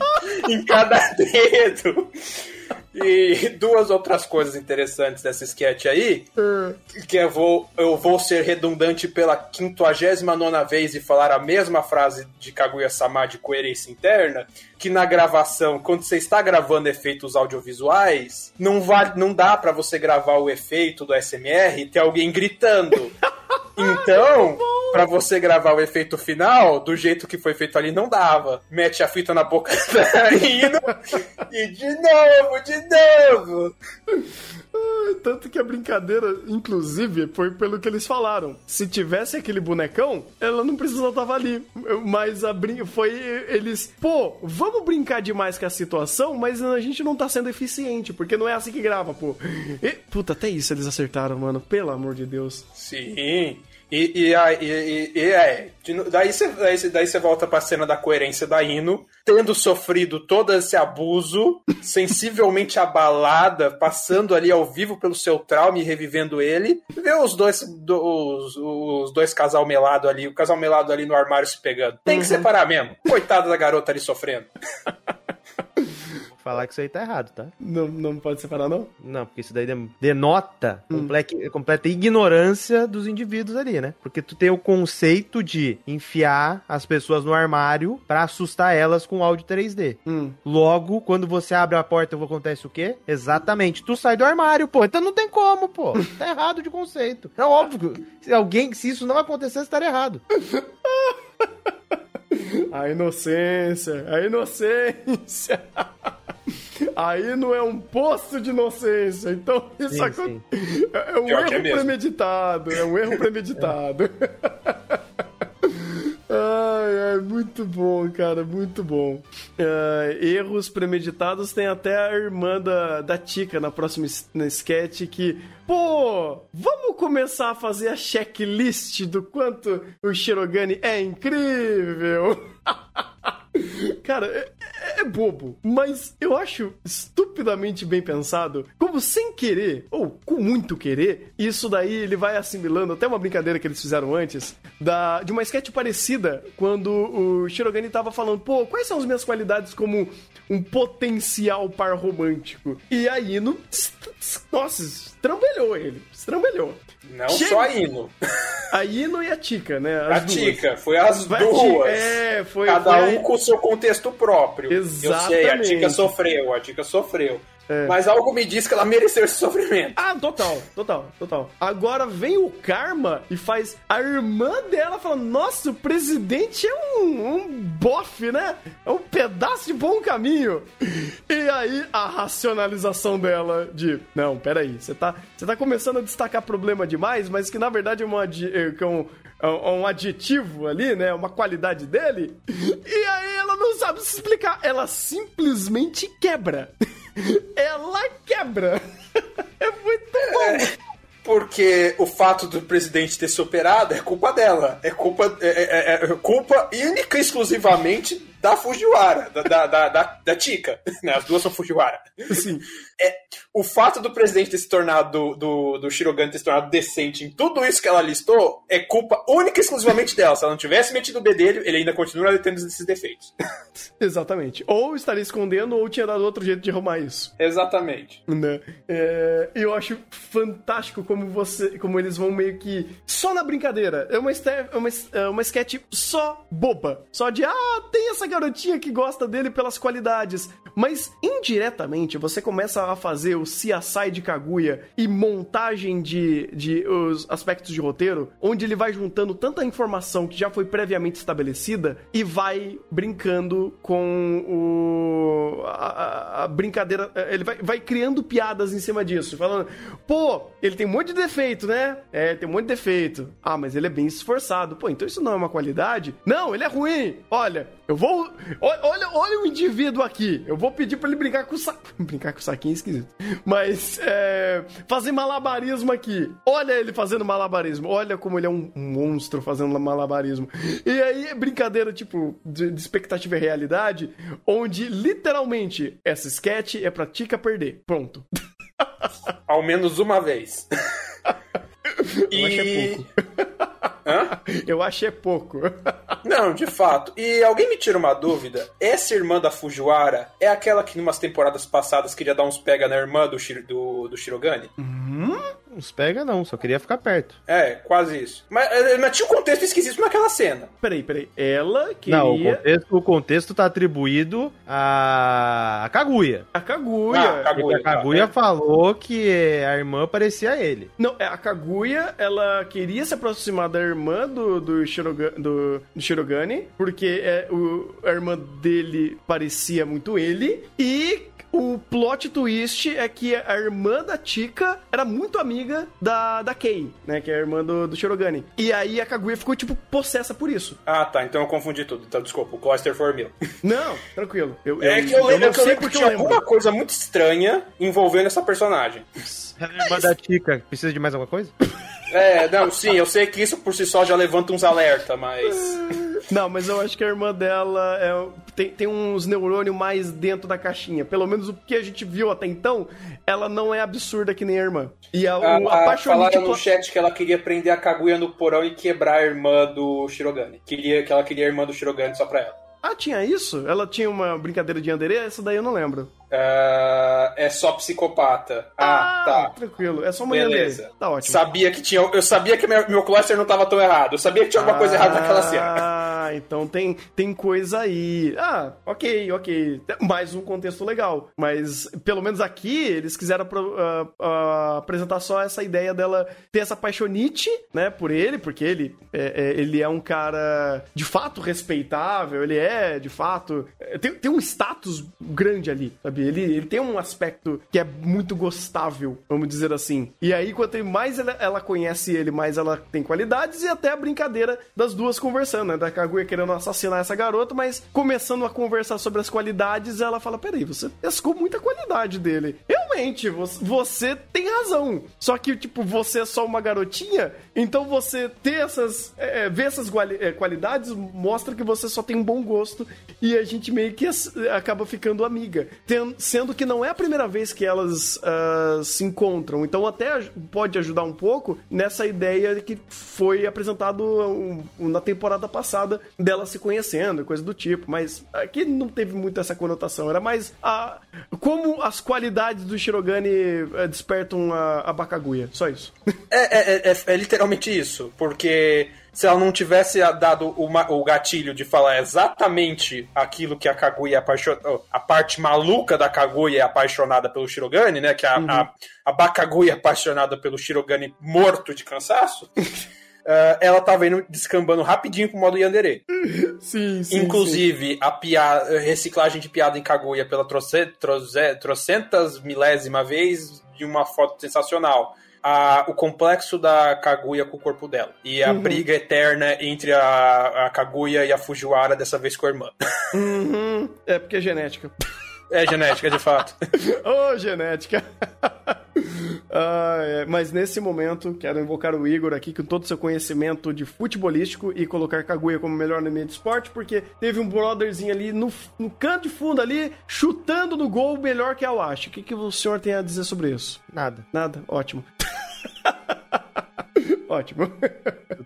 em cada dedo. E duas outras coisas interessantes dessa sketch aí, que eu vou, eu vou ser redundante pela 59 vez e falar a mesma frase de Kaguya-sama de coerência interna, que na gravação, quando você está gravando efeitos audiovisuais, não, vale, não dá para você gravar o efeito do SMR e ter alguém gritando. *laughs* Então, para você gravar o efeito final, do jeito que foi feito ali, não dava. Mete a fita na boca *laughs* da Ino e de novo, de novo. Tanto que a brincadeira, inclusive, foi pelo que eles falaram. Se tivesse aquele bonecão, ela não precisava estar ali. Mas a brin... foi eles, pô, vamos brincar demais com a situação, mas a gente não tá sendo eficiente, porque não é assim que grava, pô. E, puta, até isso eles acertaram, mano. Pelo amor de Deus. Sim. E, e, e, e, é, daí você daí, daí volta pra cena da coerência da Ino, tendo sofrido todo esse abuso, *laughs* sensivelmente abalada, passando ali ao vivo pelo seu trauma e revivendo ele, vê os dois, os, os dois casal melado ali, o casal melado ali no armário se pegando. Tem que uhum. separar mesmo. Coitada da garota ali sofrendo. *laughs* falar que isso aí tá errado, tá? Não, não pode separar, não? Não, porque isso daí denota hum. completa, completa ignorância dos indivíduos ali, né? Porque tu tem o conceito de enfiar as pessoas no armário para assustar elas com áudio 3D. Hum. Logo, quando você abre a porta, acontece o quê? Exatamente. Tu sai do armário, pô. Então não tem como, pô. Tá errado de conceito. É óbvio. Se alguém, se isso não acontecer, estaria errado. *laughs* A inocência, a inocência. *laughs* Aí não é um poço de inocência. Então isso sim, sim. *laughs* é um Pior erro é premeditado. É um erro *laughs* premeditado. *laughs* Ai, ai, muito bom, cara, muito bom. Uh, erros premeditados tem até a irmã da, da Tika na próxima na sketch que, pô, vamos começar a fazer a checklist do quanto o Shirogane é incrível. Cara, é, é, bobo, mas eu acho estupidamente bem pensado, como sem querer, ou com muito querer, isso daí ele vai assimilando até uma brincadeira que eles fizeram antes, da, de uma sketch parecida, quando o Shirogane tava falando, pô, quais são as minhas qualidades como um potencial par romântico? E a Ino, nossa, estrambelhou ele, estrambelhou. Não Chega... só a Ino. A Ino e a Tika, né? As a duas. Tika, foi as duas. É, foi. Cada foi um a... com o seu contexto próprio. Exatamente. Eu sei, a Tika sofreu, a Tika sofreu. É. Mas algo me diz que ela mereceu esse sofrimento. Ah, total, total, total. Agora vem o Karma e faz a irmã dela falando: Nossa, o presidente é um, um bofe, né? É um pedaço de bom caminho. E aí a racionalização dela de: Não, peraí, você tá, você tá começando a destacar problema demais, mas que na verdade é, uma, é, é um, é um adjetivo ali, né? Uma qualidade dele. E aí ela não sabe se explicar. Ela simplesmente quebra. *laughs* ela quebra. *laughs* É muito bom. É, porque o fato do presidente ter se operado é culpa dela. É culpa, é, é, é, é culpa única e exclusivamente da Fujiwara, da, da, da, da, da Tika. *laughs* Né? As duas são Fujiwara. Sim. É, o fato do presidente ter se tornado, do, do, do Shirogane ter se tornado decente em tudo isso que ela listou, é culpa única e exclusivamente dela. Se ela não tivesse metido o bedelho, ele ainda continua tendo esses defeitos. *laughs* Exatamente. Ou estaria escondendo, ou tinha dado outro jeito de arrumar isso. Exatamente. Né? É, eu acho fantástico como você, como eles vão meio que só na brincadeira. É uma, é uma, é uma sketch só boba. Só de, ah, tem essa garotinha que gosta dele pelas qualidades. Mas indiretamente você começa a fazer o CSI de Kaguya e montagem de, de os aspectos de roteiro, onde ele vai juntando tanta informação que já foi previamente estabelecida e vai brincando com o a, a brincadeira, ele vai, vai criando piadas em cima disso, falando, pô, ele tem um monte de defeito, né? É, tem um monte de defeito. Ah, mas ele é bem esforçado. Pô, então isso não é uma qualidade? Não, ele é ruim. Olha, eu vou. Olha, olha o indivíduo aqui. Eu vou pedir para ele brincar com o saco. *laughs* brincar com o saquinho é esquisito. Mas, é. Fazer malabarismo aqui. Olha ele fazendo malabarismo. Olha como ele é um monstro fazendo malabarismo. E aí, brincadeira, tipo, de, de expectativa e realidade, onde literalmente essa sketch é pra Tica perder. Pronto. Ao menos uma vez. *laughs* Eu e... achei pouco. *laughs* Hã? Eu achei pouco. Não, de fato. E alguém me tira uma dúvida. Essa irmã da Fujiwara é aquela que, numas temporadas passadas, queria dar uns pega na irmã do, do, do Shirogane? Hum? Uns pega não, só queria ficar perto. É, quase isso. Mas, eh, mas tinha um contexto esquisito naquela cena. Peraí, peraí. Ela queria... Não, o contexto, o contexto tá atribuído a, a Kaguya. A Kaguya. Ah, a Kaguya, a Kaguya tá, falou que a irmã parecia ele. Não, é, a Kaguya, ela queria se aproximar da irmã do, do, Shiroga, do, do Shirogane, porque é, o, a irmã dele parecia muito ele, e o plot twist é que a irmã da Tika era muito amiga da, da Kei, né? Que é a irmã do, do Shirogane. E aí a Kaguya ficou, tipo, possessa por isso. Ah, tá. Então eu confundi tudo. Então, desculpa, o Cloister for meu. Não, tranquilo. Eu, é eu, que eu, lembro, eu, eu lembro que tinha alguma coisa muito estranha envolvendo essa personagem. É a irmã da Tika. Precisa de mais alguma coisa? *laughs* É, não, sim, eu sei que isso por si só já levanta uns alerta, mas. Não, mas eu acho que a irmã dela é, tem, tem uns neurônios mais dentro da caixinha. Pelo menos o que a gente viu até então, ela não é absurda que nem a irmã. E a, a, a, a Falaram no chat que ela queria prender a Kaguya no porão e quebrar a irmã do Shirogane. Queria, que ela queria a irmã do Shirogane só pra ela. Ah, tinha isso? Ela tinha uma brincadeira de Yandere? Essa daí eu não lembro. Uh, é só psicopata. Ah, ah, tá. Tranquilo, é só uma Beleza. Tá ótimo. Sabia que tinha. Eu sabia que meu, meu cluster não tava tão errado. Eu sabia que tinha alguma ah, coisa errada naquela cena. Ah, então tem, tem coisa aí. Ah, ok, ok. Mais um contexto legal. Mas pelo menos aqui eles quiseram uh, uh, apresentar só essa ideia dela ter essa paixonite, né, por ele, porque ele é, é, ele é um cara de fato respeitável, ele é de fato. É, tem, tem um status grande ali, sabe? Sabe? Ele, ele tem um aspecto que é muito gostável, vamos dizer assim. E aí, quanto mais ela, ela conhece ele, mais ela tem qualidades e até a brincadeira das duas conversando, né? Da Kaguya querendo assassinar essa garota, mas começando a conversar sobre as qualidades, ela fala: Peraí, você pescou muita qualidade dele. Realmente, você, tem razão. Só que, tipo, você é só uma garotinha, então você ter essas. É, é ver essas é, qualidades mostra que você só tem um bom gosto e a gente meio que acaba ficando amiga. Tendo sendo que não é a primeira vez que elas uh, se encontram. Então até pode ajudar um pouco nessa ideia que foi apresentado na temporada passada dela se conhecendo, coisa do tipo. Mas aqui não teve muito essa conotação. Era mais a, como as qualidades do Shirogane uh, despertam a, a Bakaguya. Só isso. *laughs* É, é, é, é literalmente isso. Porque se ela não tivesse dado uma, o gatilho de falar exatamente aquilo que a Kaguya é apaixonada. A parte maluca da Kaguya é apaixonada pelo Shirogane, né? Que a, uhum. a, a Bakaguya é apaixonada pelo Shirogane morto de cansaço. Uh, *laughs* ela tava indo descambando rapidinho pro modo Yandere. Sim, sim. Inclusive, sim. a piada, reciclagem de piada em Kaguya pela troce, troce, trocentas milésima vez de uma foto sensacional a, o complexo da Kaguya com o corpo dela. E a uhum. briga eterna entre a, a Kaguya e a Fujiwara, dessa vez com a irmã. Uhum. É porque é genética. É genética, de fato. *laughs* Ô, oh, genética! *laughs* ah, é. Mas nesse momento, quero invocar o Igor aqui com todo o seu conhecimento de futebolístico e colocar Kaguya como melhor no meio de esporte, porque teve um brotherzinho ali no, no canto de fundo ali, chutando no gol melhor que a Awashi. O que, que o senhor tem a dizer sobre isso? Nada. Nada? Ótimo. *laughs* Ótimo.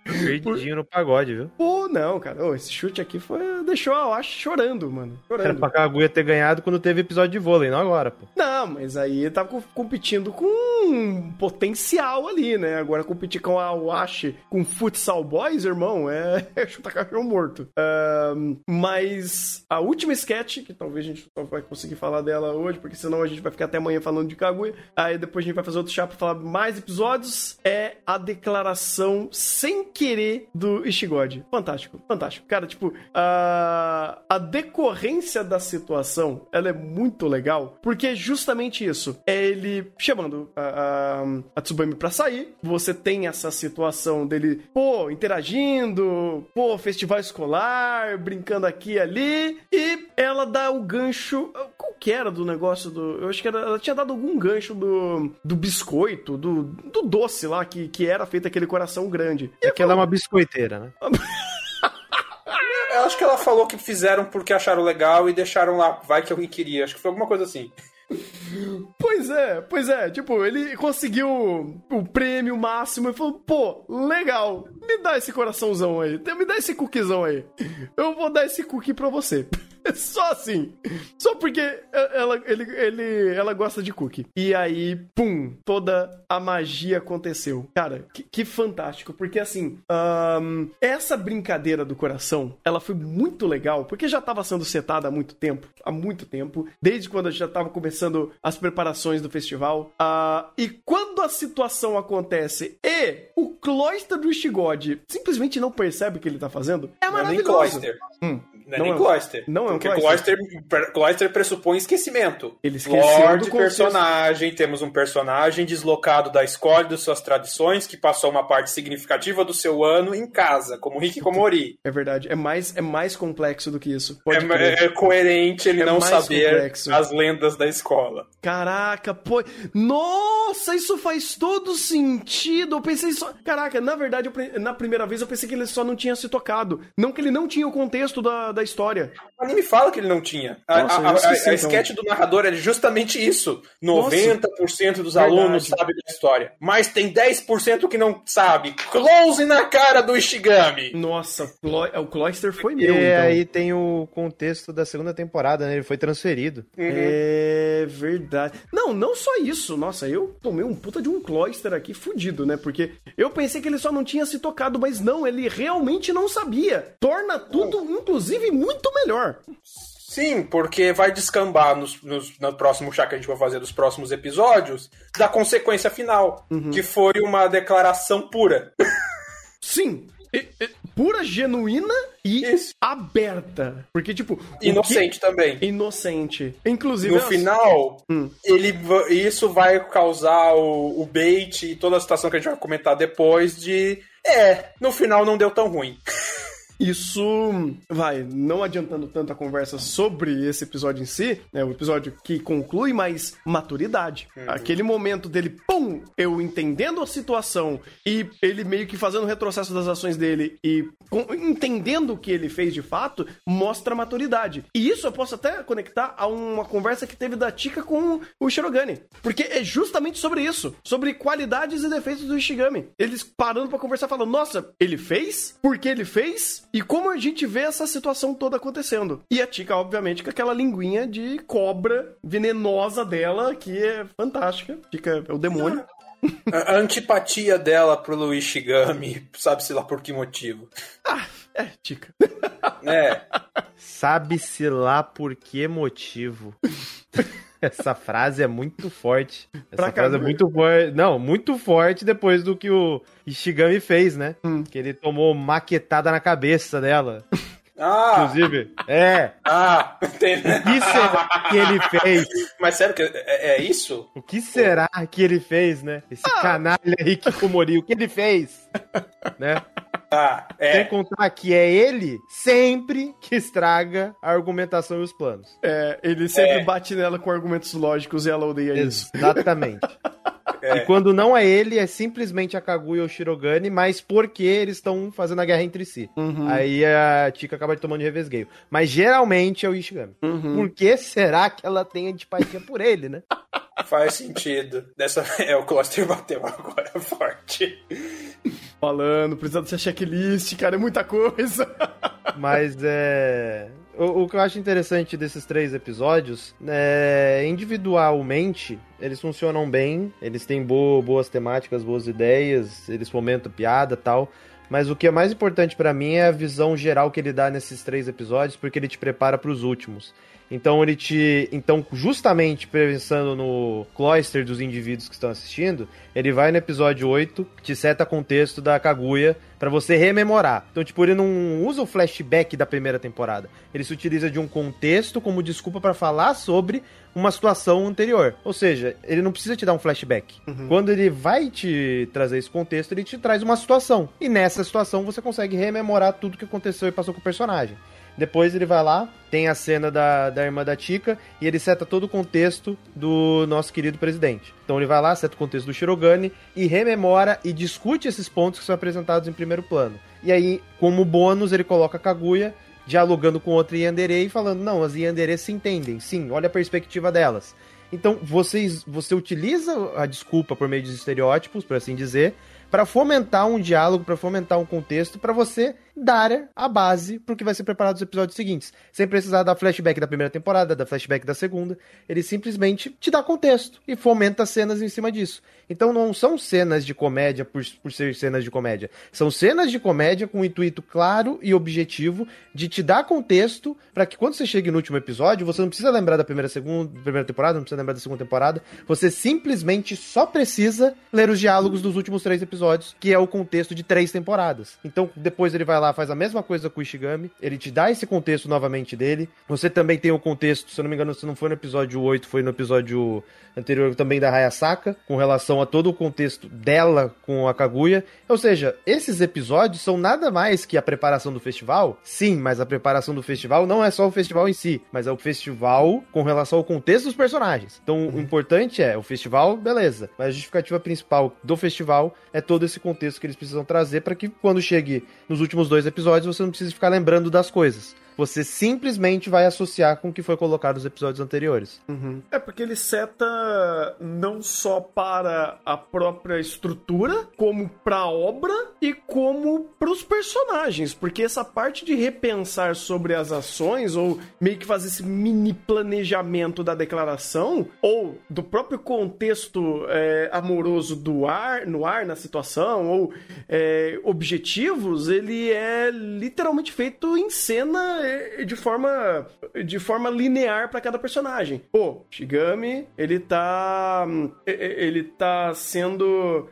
Perdidinho *laughs* no pagode, viu? Pô, não, cara. Oh, esse chute aqui foi. Deixou a Ash chorando, mano. Chorando. Era pra Kaguya ter ganhado quando teve episódio de vôlei, não agora, pô. Não, mas aí tava competindo com um potencial ali, né? Agora competir com a Washi com Futsal Boys, irmão, é, *laughs* é chutar cachorro morto. Um, mas a última sketch, que talvez a gente só vai conseguir falar dela hoje, porque senão a gente vai ficar até amanhã falando de Kaguya. Aí depois a gente vai fazer outro chá pra falar mais episódios. É a declaração sem querer do Ishigod. Fantástico, fantástico. Cara, tipo, a, a decorrência da situação, ela é muito legal, porque é justamente isso. É ele chamando a, a, a Tsubame pra sair, você tem essa situação dele, pô, interagindo, pô, festival escolar, brincando aqui e ali, e ela dá o gancho, qual que era do negócio do, eu acho que era, ela tinha dado algum gancho do, do biscoito, do, do doce lá, que, que era feito aquele coração grande. E é que ela é uma biscoiteira, né? *laughs* Eu acho que ela falou que fizeram porque acharam legal e deixaram lá, vai que alguém queria. Acho que foi alguma coisa assim. *laughs* Pois é, pois é. Tipo, ele conseguiu o prêmio máximo e falou: pô, legal, me dá esse coraçãozão aí, me dá esse cookiezão aí. Eu vou dar esse cookie pra você. *laughs* *laughs* Só assim. Só porque ela, ele, ele, ela gosta de cookie. E aí, pum, toda a magia aconteceu. Cara, que, que fantástico. Porque assim, um, essa brincadeira do coração, ela foi muito legal, porque já estava sendo setada há muito tempo. Há muito tempo. Desde quando a gente já estava começando as preparações do festival. Uh, e quando a situação acontece e o Cloister do Ishigod simplesmente não percebe o que ele tá fazendo, é maravilhoso. Não é nem Cloister. Hum. Não é não nem Cloister. Não é um Porque Cloister. Cloister pressupõe esquecimento. Ele esqueceu personagem, temos um personagem deslocado da escola e das suas tradições, que passou uma parte significativa do seu ano em casa, como Rick Komori. É verdade. É mais, é mais complexo do que isso. É, é, coerente ele é não saber complexo. as lendas da escola. Caraca, pô. Nossa, isso faz todo sentido. Eu pensei só. Caraca, na verdade, eu, na primeira vez eu pensei que ele só não tinha se tocado. Não que ele não tinha o contexto da, da história. O anime fala que ele não tinha. A, Nossa, a, a, esqueci, a, a então. sketch do narrador é justamente isso. 90% Nossa, dos alunos sabem da história. Mas tem 10% que não sabe. Close na cara do Ishigami. Nossa, o Cloister foi meu. E então. aí tem o contexto da segunda temporada, né? Ele foi transferido. Uhum. É verdade. Não, não só isso. Nossa, eu tomei um puta de um Cloister aqui fudido, né? Porque eu pensei que ele só não tinha se tocado, mas não, ele realmente não sabia. Torna tudo, inclusive, muito melhor. Sim, porque vai descambar nos, nos, no próximo chá que a gente vai fazer dos próximos episódios da consequência final, uhum. que foi uma declaração pura. Sim, pura, genuína e Isso. aberta. Porque, tipo. Inocente que... também. Inocente. Inclusive. No final, hum. ele, isso vai causar o, o bait e toda a situação que a gente vai comentar depois de. É, no final não deu tão ruim. *laughs* Isso vai, não adiantando tanto a conversa sobre esse episódio em si, né? O episódio que conclui mais maturidade. Uhum. Aquele momento dele, pum, eu entendendo a situação e ele meio que fazendo o retrocesso das ações dele e com, entendendo o que ele fez de fato, mostra maturidade. E isso eu posso até conectar a uma conversa que teve da Tika com o Shirogane. Porque é justamente sobre isso, sobre qualidades e defeitos do Ishigami. Eles parando para conversar falando, nossa, ele fez? Porque ele fez? E como a gente vê essa situação toda acontecendo. E a Tika, obviamente, com aquela linguinha de cobra venenosa dela, que é fantástica. Tika é o demônio. A antipatia dela pro Luiz Shigami, sabe-se lá por que motivo. Ah, é, Tika. É. Sabe-se lá por que motivo. *laughs* *laughs* Essa frase é muito forte. Essa pra frase é muito forte. Não, muito forte depois do que o Ishigami fez, né? Hum. Que ele tomou maquetada na cabeça dela. Ah! Inclusive, é. Ah, tem... O que será que ele fez? Mas sério, que é, é isso? O que será que ele fez, né? Esse ah. canalha aí que Komori, o que ele fez? *laughs* né? Ah, é. Sem contar que é ele sempre que estraga a argumentação e os planos. É, ele sempre é. bate nela com argumentos lógicos e ela odeia isso. Exatamente. *laughs* É. E quando não é ele, é simplesmente a Kaguya ou o Shirogane, mas porque eles estão fazendo a guerra entre si. Uhum. Aí a Tika acaba tomando de revesgueio. Mas geralmente é o Ishigami. Uhum. Por que será que ela tem antipatia por ele, né? *laughs* Faz sentido. Dessa é o cluster bateu agora forte. Falando, precisando ser checklist, cara, é muita coisa. Mas é. O, o, que eu acho interessante desses três episódios é individualmente eles funcionam bem, eles têm bo boas temáticas, boas ideias, eles fomentam piada tal. Mas o que é mais importante para mim é a visão geral que ele dá nesses três episódios, porque ele te prepara para os últimos. Então ele te. Então, justamente pensando no cloister dos indivíduos que estão assistindo, ele vai no episódio 8, te seta contexto da Kaguya para você rememorar. Então, tipo, ele não usa o flashback da primeira temporada. Ele se utiliza de um contexto como desculpa para falar sobre uma situação anterior. Ou seja, ele não precisa te dar um flashback. Uhum. Quando ele vai te trazer esse contexto, ele te traz uma situação. E nessa situação você consegue rememorar tudo que aconteceu e passou com o personagem. Depois ele vai lá, tem a cena da, da irmã da Tika e ele seta todo o contexto do nosso querido presidente. Então ele vai lá, seta o contexto do Shirogane e rememora e discute esses pontos que são apresentados em primeiro plano. E aí, como bônus, ele coloca a Kaguya dialogando com outra Yandere e falando: não, as Yandere se entendem, sim, olha a perspectiva delas. Então, vocês, você utiliza a desculpa por meio de estereótipos, por assim dizer, para fomentar um diálogo, para fomentar um contexto, para você dar a base pro que vai ser preparado nos episódios seguintes. Sem precisar da flashback da primeira temporada, da flashback da segunda. Ele simplesmente te dá contexto e fomenta cenas em cima disso. Então não são cenas de comédia por, por ser cenas de comédia. São cenas de comédia com um intuito claro e objetivo de te dar contexto para que quando você chegue no último episódio, você não precisa lembrar da primeira, segunda, primeira temporada, não precisa lembrar da segunda temporada. Você simplesmente só precisa ler os diálogos dos últimos três episódios, que é o contexto de três temporadas. Então depois ele vai lá, faz a mesma coisa com o Ishigami, ele te dá esse contexto novamente dele. Você também tem o contexto, se eu não me engano, se não foi no episódio 8, foi no episódio anterior também da Hayasaka, com relação a todo o contexto dela com a Kaguya. Ou seja, esses episódios são nada mais que a preparação do festival. Sim, mas a preparação do festival não é só o festival em si, mas é o festival com relação ao contexto dos personagens. Então, o importante é o festival, beleza. Mas a justificativa principal do festival é todo esse contexto que eles precisam trazer para que quando chegue nos últimos dois episódios você não precise ficar lembrando das coisas. Você simplesmente vai associar com o que foi colocado nos episódios anteriores. Uhum. É porque ele seta não só para a própria estrutura, como para a obra e como para os personagens. Porque essa parte de repensar sobre as ações, ou meio que fazer esse mini planejamento da declaração, ou do próprio contexto é, amoroso do ar, no ar, na situação, ou é, objetivos, ele é literalmente feito em cena de forma de forma linear para cada personagem. Pô, Shigami, ele tá ele tá sendo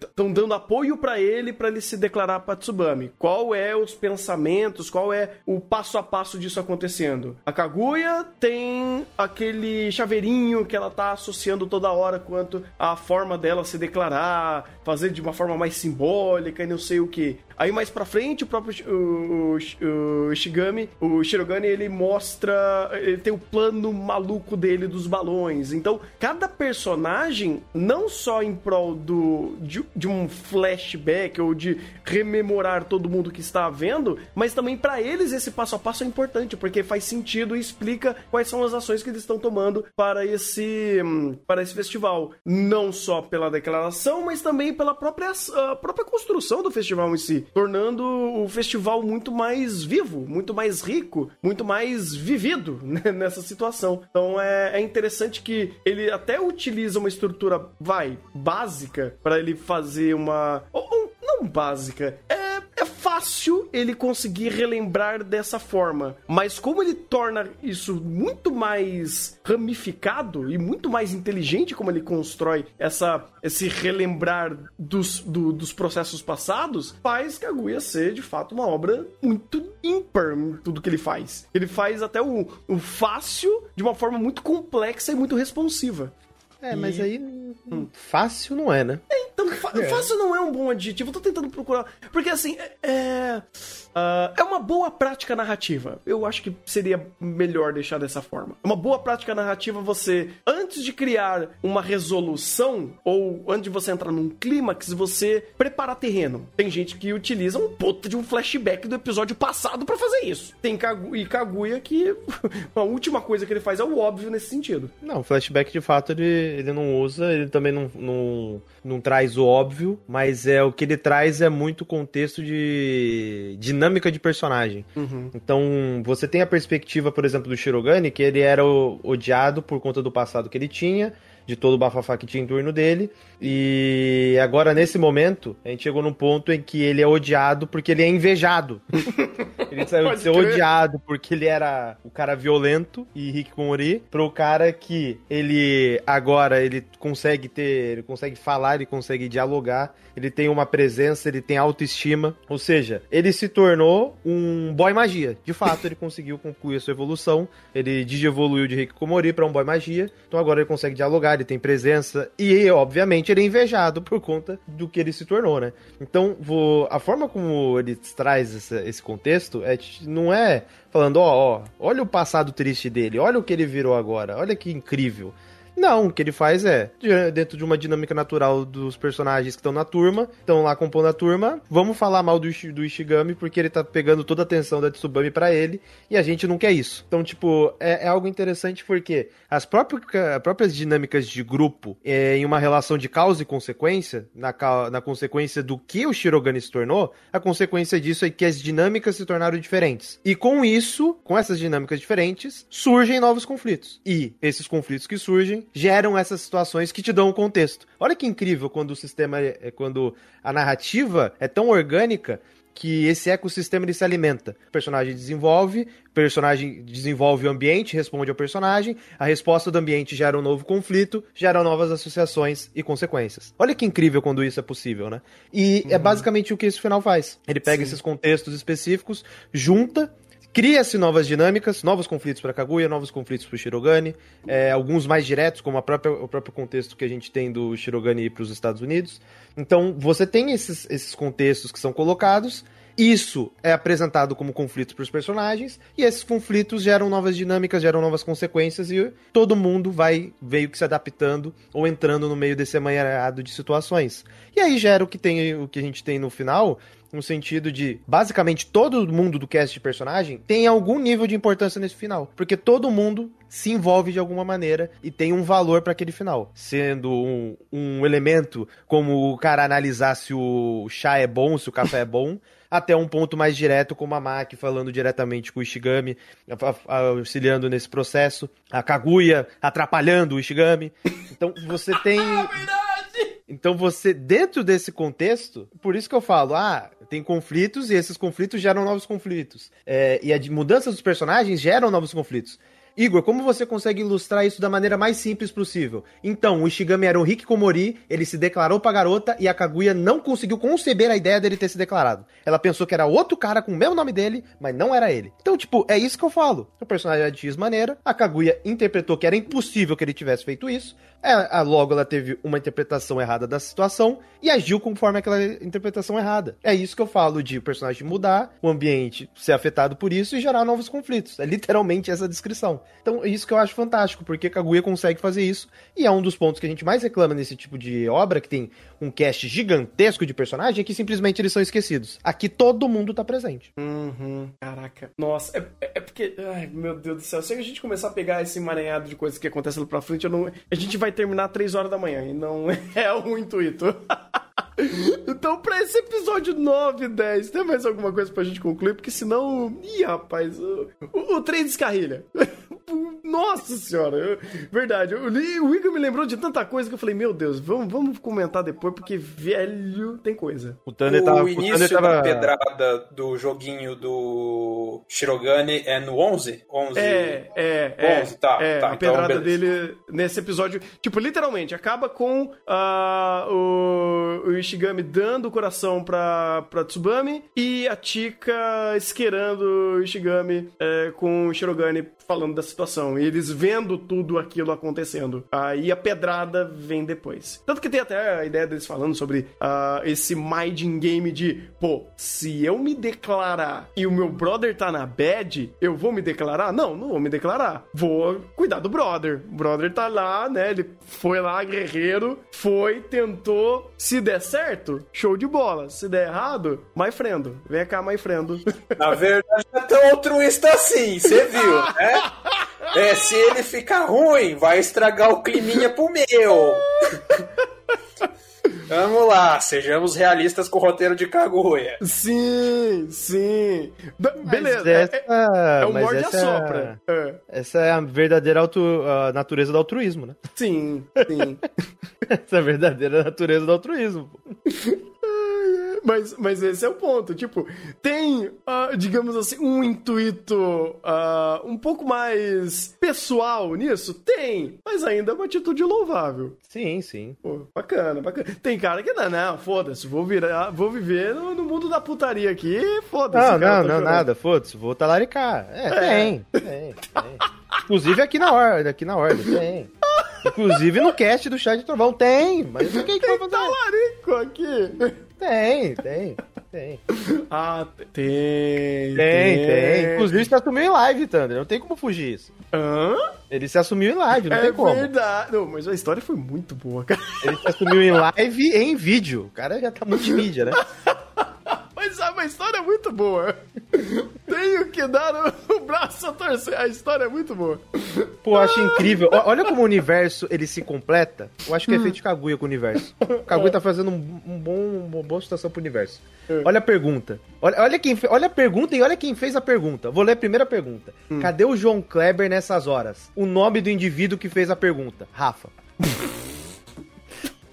estão é, dando apoio para ele para ele se declarar para Tsubami. Qual é os pensamentos, qual é o passo a passo disso acontecendo? A Kaguya tem aquele chaveirinho que ela tá associando toda hora quanto a forma dela se declarar, fazer de uma forma mais simbólica e não sei o que. Aí mais pra frente, o próprio o, o, o Shigami, o Shirogane, ele mostra. Ele tem o plano maluco dele dos balões. Então, cada personagem, não só em prol do, de, de um flashback ou de rememorar todo mundo que está vendo, mas também para eles esse passo a passo é importante, porque faz sentido e explica quais são as ações que eles estão tomando para esse, para esse festival. Não só pela declaração, mas também pela própria, própria construção do festival em si tornando o festival muito mais vivo, muito mais rico, muito mais vivido *laughs* né, nessa situação. Então é, é, interessante que ele até utiliza uma estrutura, vai, básica, para ele fazer uma. Ou, ou, não básica, é é fácil ele conseguir relembrar dessa forma. Mas como ele torna isso muito mais ramificado e muito mais inteligente como ele constrói essa, esse relembrar dos, do, dos processos passados, faz Kaguya ser de fato uma obra muito ímpar tudo que ele faz. Ele faz até o, o fácil de uma forma muito complexa e muito responsiva. É, mas aí. Fácil não é, né? É, então, é. fácil não é um bom adjetivo. Eu tô tentando procurar. Porque assim, é. Uh, é uma boa prática narrativa. Eu acho que seria melhor deixar dessa forma. É uma boa prática narrativa você, antes de criar uma resolução, ou antes de você entrar num clímax, você preparar terreno. Tem gente que utiliza um puta de um flashback do episódio passado para fazer isso. Tem Kagu e Kaguya que *laughs* a última coisa que ele faz é o óbvio nesse sentido. Não, o flashback de fato ele, ele não usa, ele também não, não, não traz o óbvio óbvio, mas é o que ele traz é muito contexto de dinâmica de personagem. Uhum. Então, você tem a perspectiva, por exemplo, do Shirogane, que ele era odiado por conta do passado que ele tinha, de todo o bafafá que tinha em torno dele. E agora, nesse momento, a gente chegou num ponto em que ele é odiado porque ele é invejado. *laughs* ele saiu de ser crer. odiado porque ele era o cara violento e hikikomori pro cara que ele agora ele consegue ter, ele consegue falar, ele consegue dialogar, ele tem uma presença, ele tem autoestima, ou seja, ele se tornou um boy magia. De fato, ele conseguiu concluir a sua evolução, ele digievoluiu de hikikomori para um boy magia, então agora ele consegue dialogar, ele tem presença e, obviamente, ele é invejado por conta do que ele se tornou, né? Então, vou, a forma como ele traz essa, esse contexto é, não é falando, ó, ó, olha o passado triste dele, olha o que ele virou agora, olha que incrível. Não, o que ele faz é, dentro de uma dinâmica natural dos personagens que estão na turma, estão lá compondo a turma, vamos falar mal do, do Ishigami porque ele tá pegando toda a atenção da Tsubami para ele e a gente não quer isso. Então, tipo, é, é algo interessante porque as próprias, próprias dinâmicas de grupo é, em uma relação de causa e consequência, na, na consequência do que o Shirogane se tornou, a consequência disso é que as dinâmicas se tornaram diferentes. E com isso, com essas dinâmicas diferentes, surgem novos conflitos. E esses conflitos que surgem geram essas situações que te dão um contexto. Olha que incrível quando o sistema é, é quando a narrativa é tão orgânica que esse ecossistema ele se alimenta. O personagem desenvolve, o personagem desenvolve o ambiente, responde ao personagem, a resposta do ambiente gera um novo conflito, gera novas associações e consequências. Olha que incrível quando isso é possível, né? E é uhum. é basicamente o que esse final faz. Ele pega Sim. esses contextos específicos, junta Cria-se novas dinâmicas, novos conflitos para Kaguya, novos conflitos para o Shirogane, é, alguns mais diretos, como própria, o próprio contexto que a gente tem do Shirogane ir para os Estados Unidos. Então, você tem esses, esses contextos que são colocados, isso é apresentado como conflitos para os personagens, e esses conflitos geram novas dinâmicas, geram novas consequências, e todo mundo vai veio que se adaptando ou entrando no meio desse amanhado de situações. E aí gera o que, tem, o que a gente tem no final, no sentido de basicamente todo mundo do cast de personagem tem algum nível de importância nesse final, porque todo mundo se envolve de alguma maneira e tem um valor para aquele final, sendo um, um elemento como o cara analisar se o chá é bom, se o café é bom. *laughs* até um ponto mais direto, como a Maki falando diretamente com o Ishigami, auxiliando nesse processo, a Kaguya atrapalhando o Ishigami. Então você *laughs* tem. Então você, dentro desse contexto, por isso que eu falo, ah, tem conflitos e esses conflitos geram novos conflitos. É, e a mudança dos personagens geram novos conflitos. Igor, como você consegue ilustrar isso da maneira mais simples possível? Então, o Ishigami era um Hikikomori, ele se declarou pra garota e a Kaguya não conseguiu conceber a ideia dele ter se declarado. Ela pensou que era outro cara com o mesmo nome dele, mas não era ele. Então, tipo, é isso que eu falo. O personagem era de X maneira, a Kaguya interpretou que era impossível que ele tivesse feito isso, é, logo ela teve uma interpretação errada da situação e agiu conforme aquela interpretação errada. É isso que eu falo de o personagem mudar, o ambiente ser afetado por isso e gerar novos conflitos. É literalmente essa descrição. Então, é isso que eu acho fantástico, porque Kaguya consegue fazer isso e é um dos pontos que a gente mais reclama nesse tipo de obra, que tem um cast gigantesco de personagem, é que simplesmente eles são esquecidos. Aqui todo mundo tá presente. Uhum. Caraca. Nossa, é, é, é porque. Ai, meu Deus do céu. Se a gente começar a pegar esse emaranhado de coisas que acontecem lá pra frente, não... a gente vai terminar 3 horas da manhã e não *laughs* é o intuito. *laughs* Então, pra esse episódio 9 e 10, tem mais alguma coisa pra gente concluir? Porque senão. Ih, rapaz, o, o, o trem descarrilha. *laughs* Nossa senhora, eu, verdade. Eu li, o Igor me lembrou de tanta coisa que eu falei, meu Deus, vamos, vamos comentar depois, porque velho tem coisa. O, Thunder tava, o início o tava... da pedrada do joguinho do Shirogane é no 11? 11 é, é, 11, é, tá, é, tá. A então, pedrada dele nesse episódio, tipo, literalmente, acaba com uh, o, o Ishigami dando o coração pra, pra Tsubami e a Chika esquerando o Ishigami é, com o Shirogane falando da situação. E eles vendo tudo aquilo acontecendo. Aí a pedrada vem depois. Tanto que tem até a ideia deles falando sobre uh, esse minding game de, pô, se eu me declarar e o meu brother tá na bad, eu vou me declarar? Não, não vou me declarar. Vou cuidar do brother. O brother tá lá, né? Ele foi lá, guerreiro, foi, tentou. Se der certo, show de bola. Se der errado, my friend. Vem cá, my friend. Na verdade, é tão altruísta assim, você viu, *laughs* né? *laughs* É, se ele ficar ruim, vai estragar o climinha pro meu. *laughs* Vamos lá, sejamos realistas com o roteiro de Kaguya. Sim, sim. Mas beleza. essa- é, é, é o mas morde a essa- sopra. É. Essa é a verdadeira auto- a natureza do altruísmo, né? Sim, sim. *laughs* Essa é a verdadeira natureza do altruísmo. Mas, mas esse é o ponto. Tipo, tem, ah, digamos assim, um intuito ah, um pouco mais pessoal nisso? Tem. Mas ainda é uma atitude louvável. Sim, sim. Pô, bacana, bacana. Tem cara que não, não, foda-se, vou virar, vou viver no, no mundo da putaria aqui, foda-se. Não, não, tá não, nada, foda-se, vou talaricar. É, tem, tem, tem. Inclusive aqui na ordem, aqui na ordem, tem. Inclusive no cast do Chá de Trovão, tem. Mas quem que vai fazer? Talarico aqui. Tem, tem, tem. *laughs* Ah, tem. Tem, tem. Inclusive se assumiu em live, Thunder, não tem como fugir isso. Hã? Ele se assumiu em live, não é tem como. verdade. Não, mas a história foi muito boa, cara. Ele se assumiu em live e em vídeo. O cara já tá multimídia, né? *laughs* Mas a, a história é muito boa. Tenho que dar o braço a torcer. A história é muito boa. Pô, acho incrível. Olha como o universo ele se completa. Eu acho que é feito de Kaguya com o universo. O Kaguya tá fazendo um, um bom, uma boa situação pro universo. Olha a pergunta. Olha, olha, quem, olha a pergunta e olha quem fez a pergunta. Vou ler a primeira pergunta. Cadê o João Kleber nessas horas? O nome do indivíduo que fez a pergunta. Rafa. *laughs*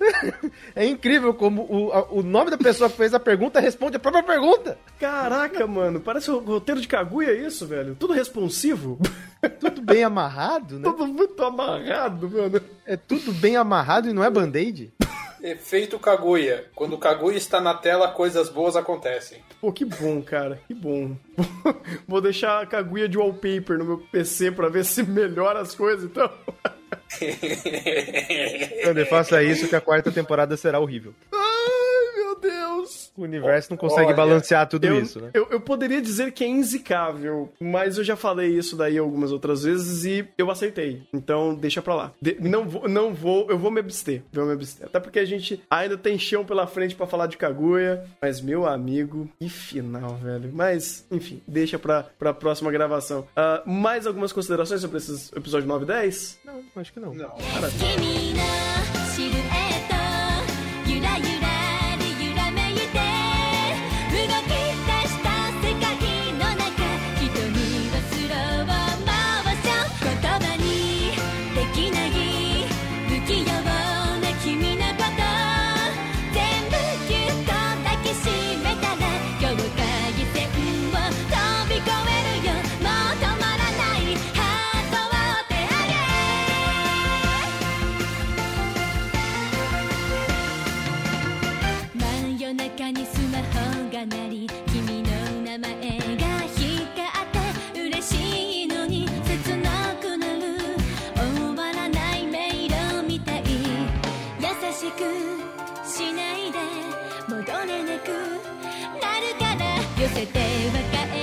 *laughs* é incrível como o, a- o nome da pessoa que fez a pergunta responde a própria pergunta. Caraca, mano. Parece o roteiro de Kaguya isso, velho. Tudo responsivo. *laughs* Tudo bem amarrado, né? Tudo muito amarrado, mano. É tudo bem amarrado e não é band-aid? Efeito Kaguya. Quando o Kaguya está na tela, coisas boas acontecem. Pô, que bom, cara. Que bom. *laughs* Vou deixar a Kaguya de wallpaper no meu PC pra ver se melhora as coisas, então. *laughs* Thunder, faça isso que a quarta temporada será horrível. Ai, meu Deus. O universo não consegue Olha, balancear tudo eu, isso, né? eu, eu poderia dizer que é inzicável, mas eu já falei isso daí algumas outras vezes e eu aceitei. Então, deixa pra lá. De- não, vou, não vou, eu vou me abster. Vou me abster. Até porque a gente ainda tem chão pela frente pra falar de Kaguya. Mas, meu amigo, que final, velho. Mas, enfim, deixa pra, pra próxima gravação. Ah, mais algumas considerações sobre esses episódios 9 e 10? Não, acho que não. Não. 君戻れなくなるから寄せては帰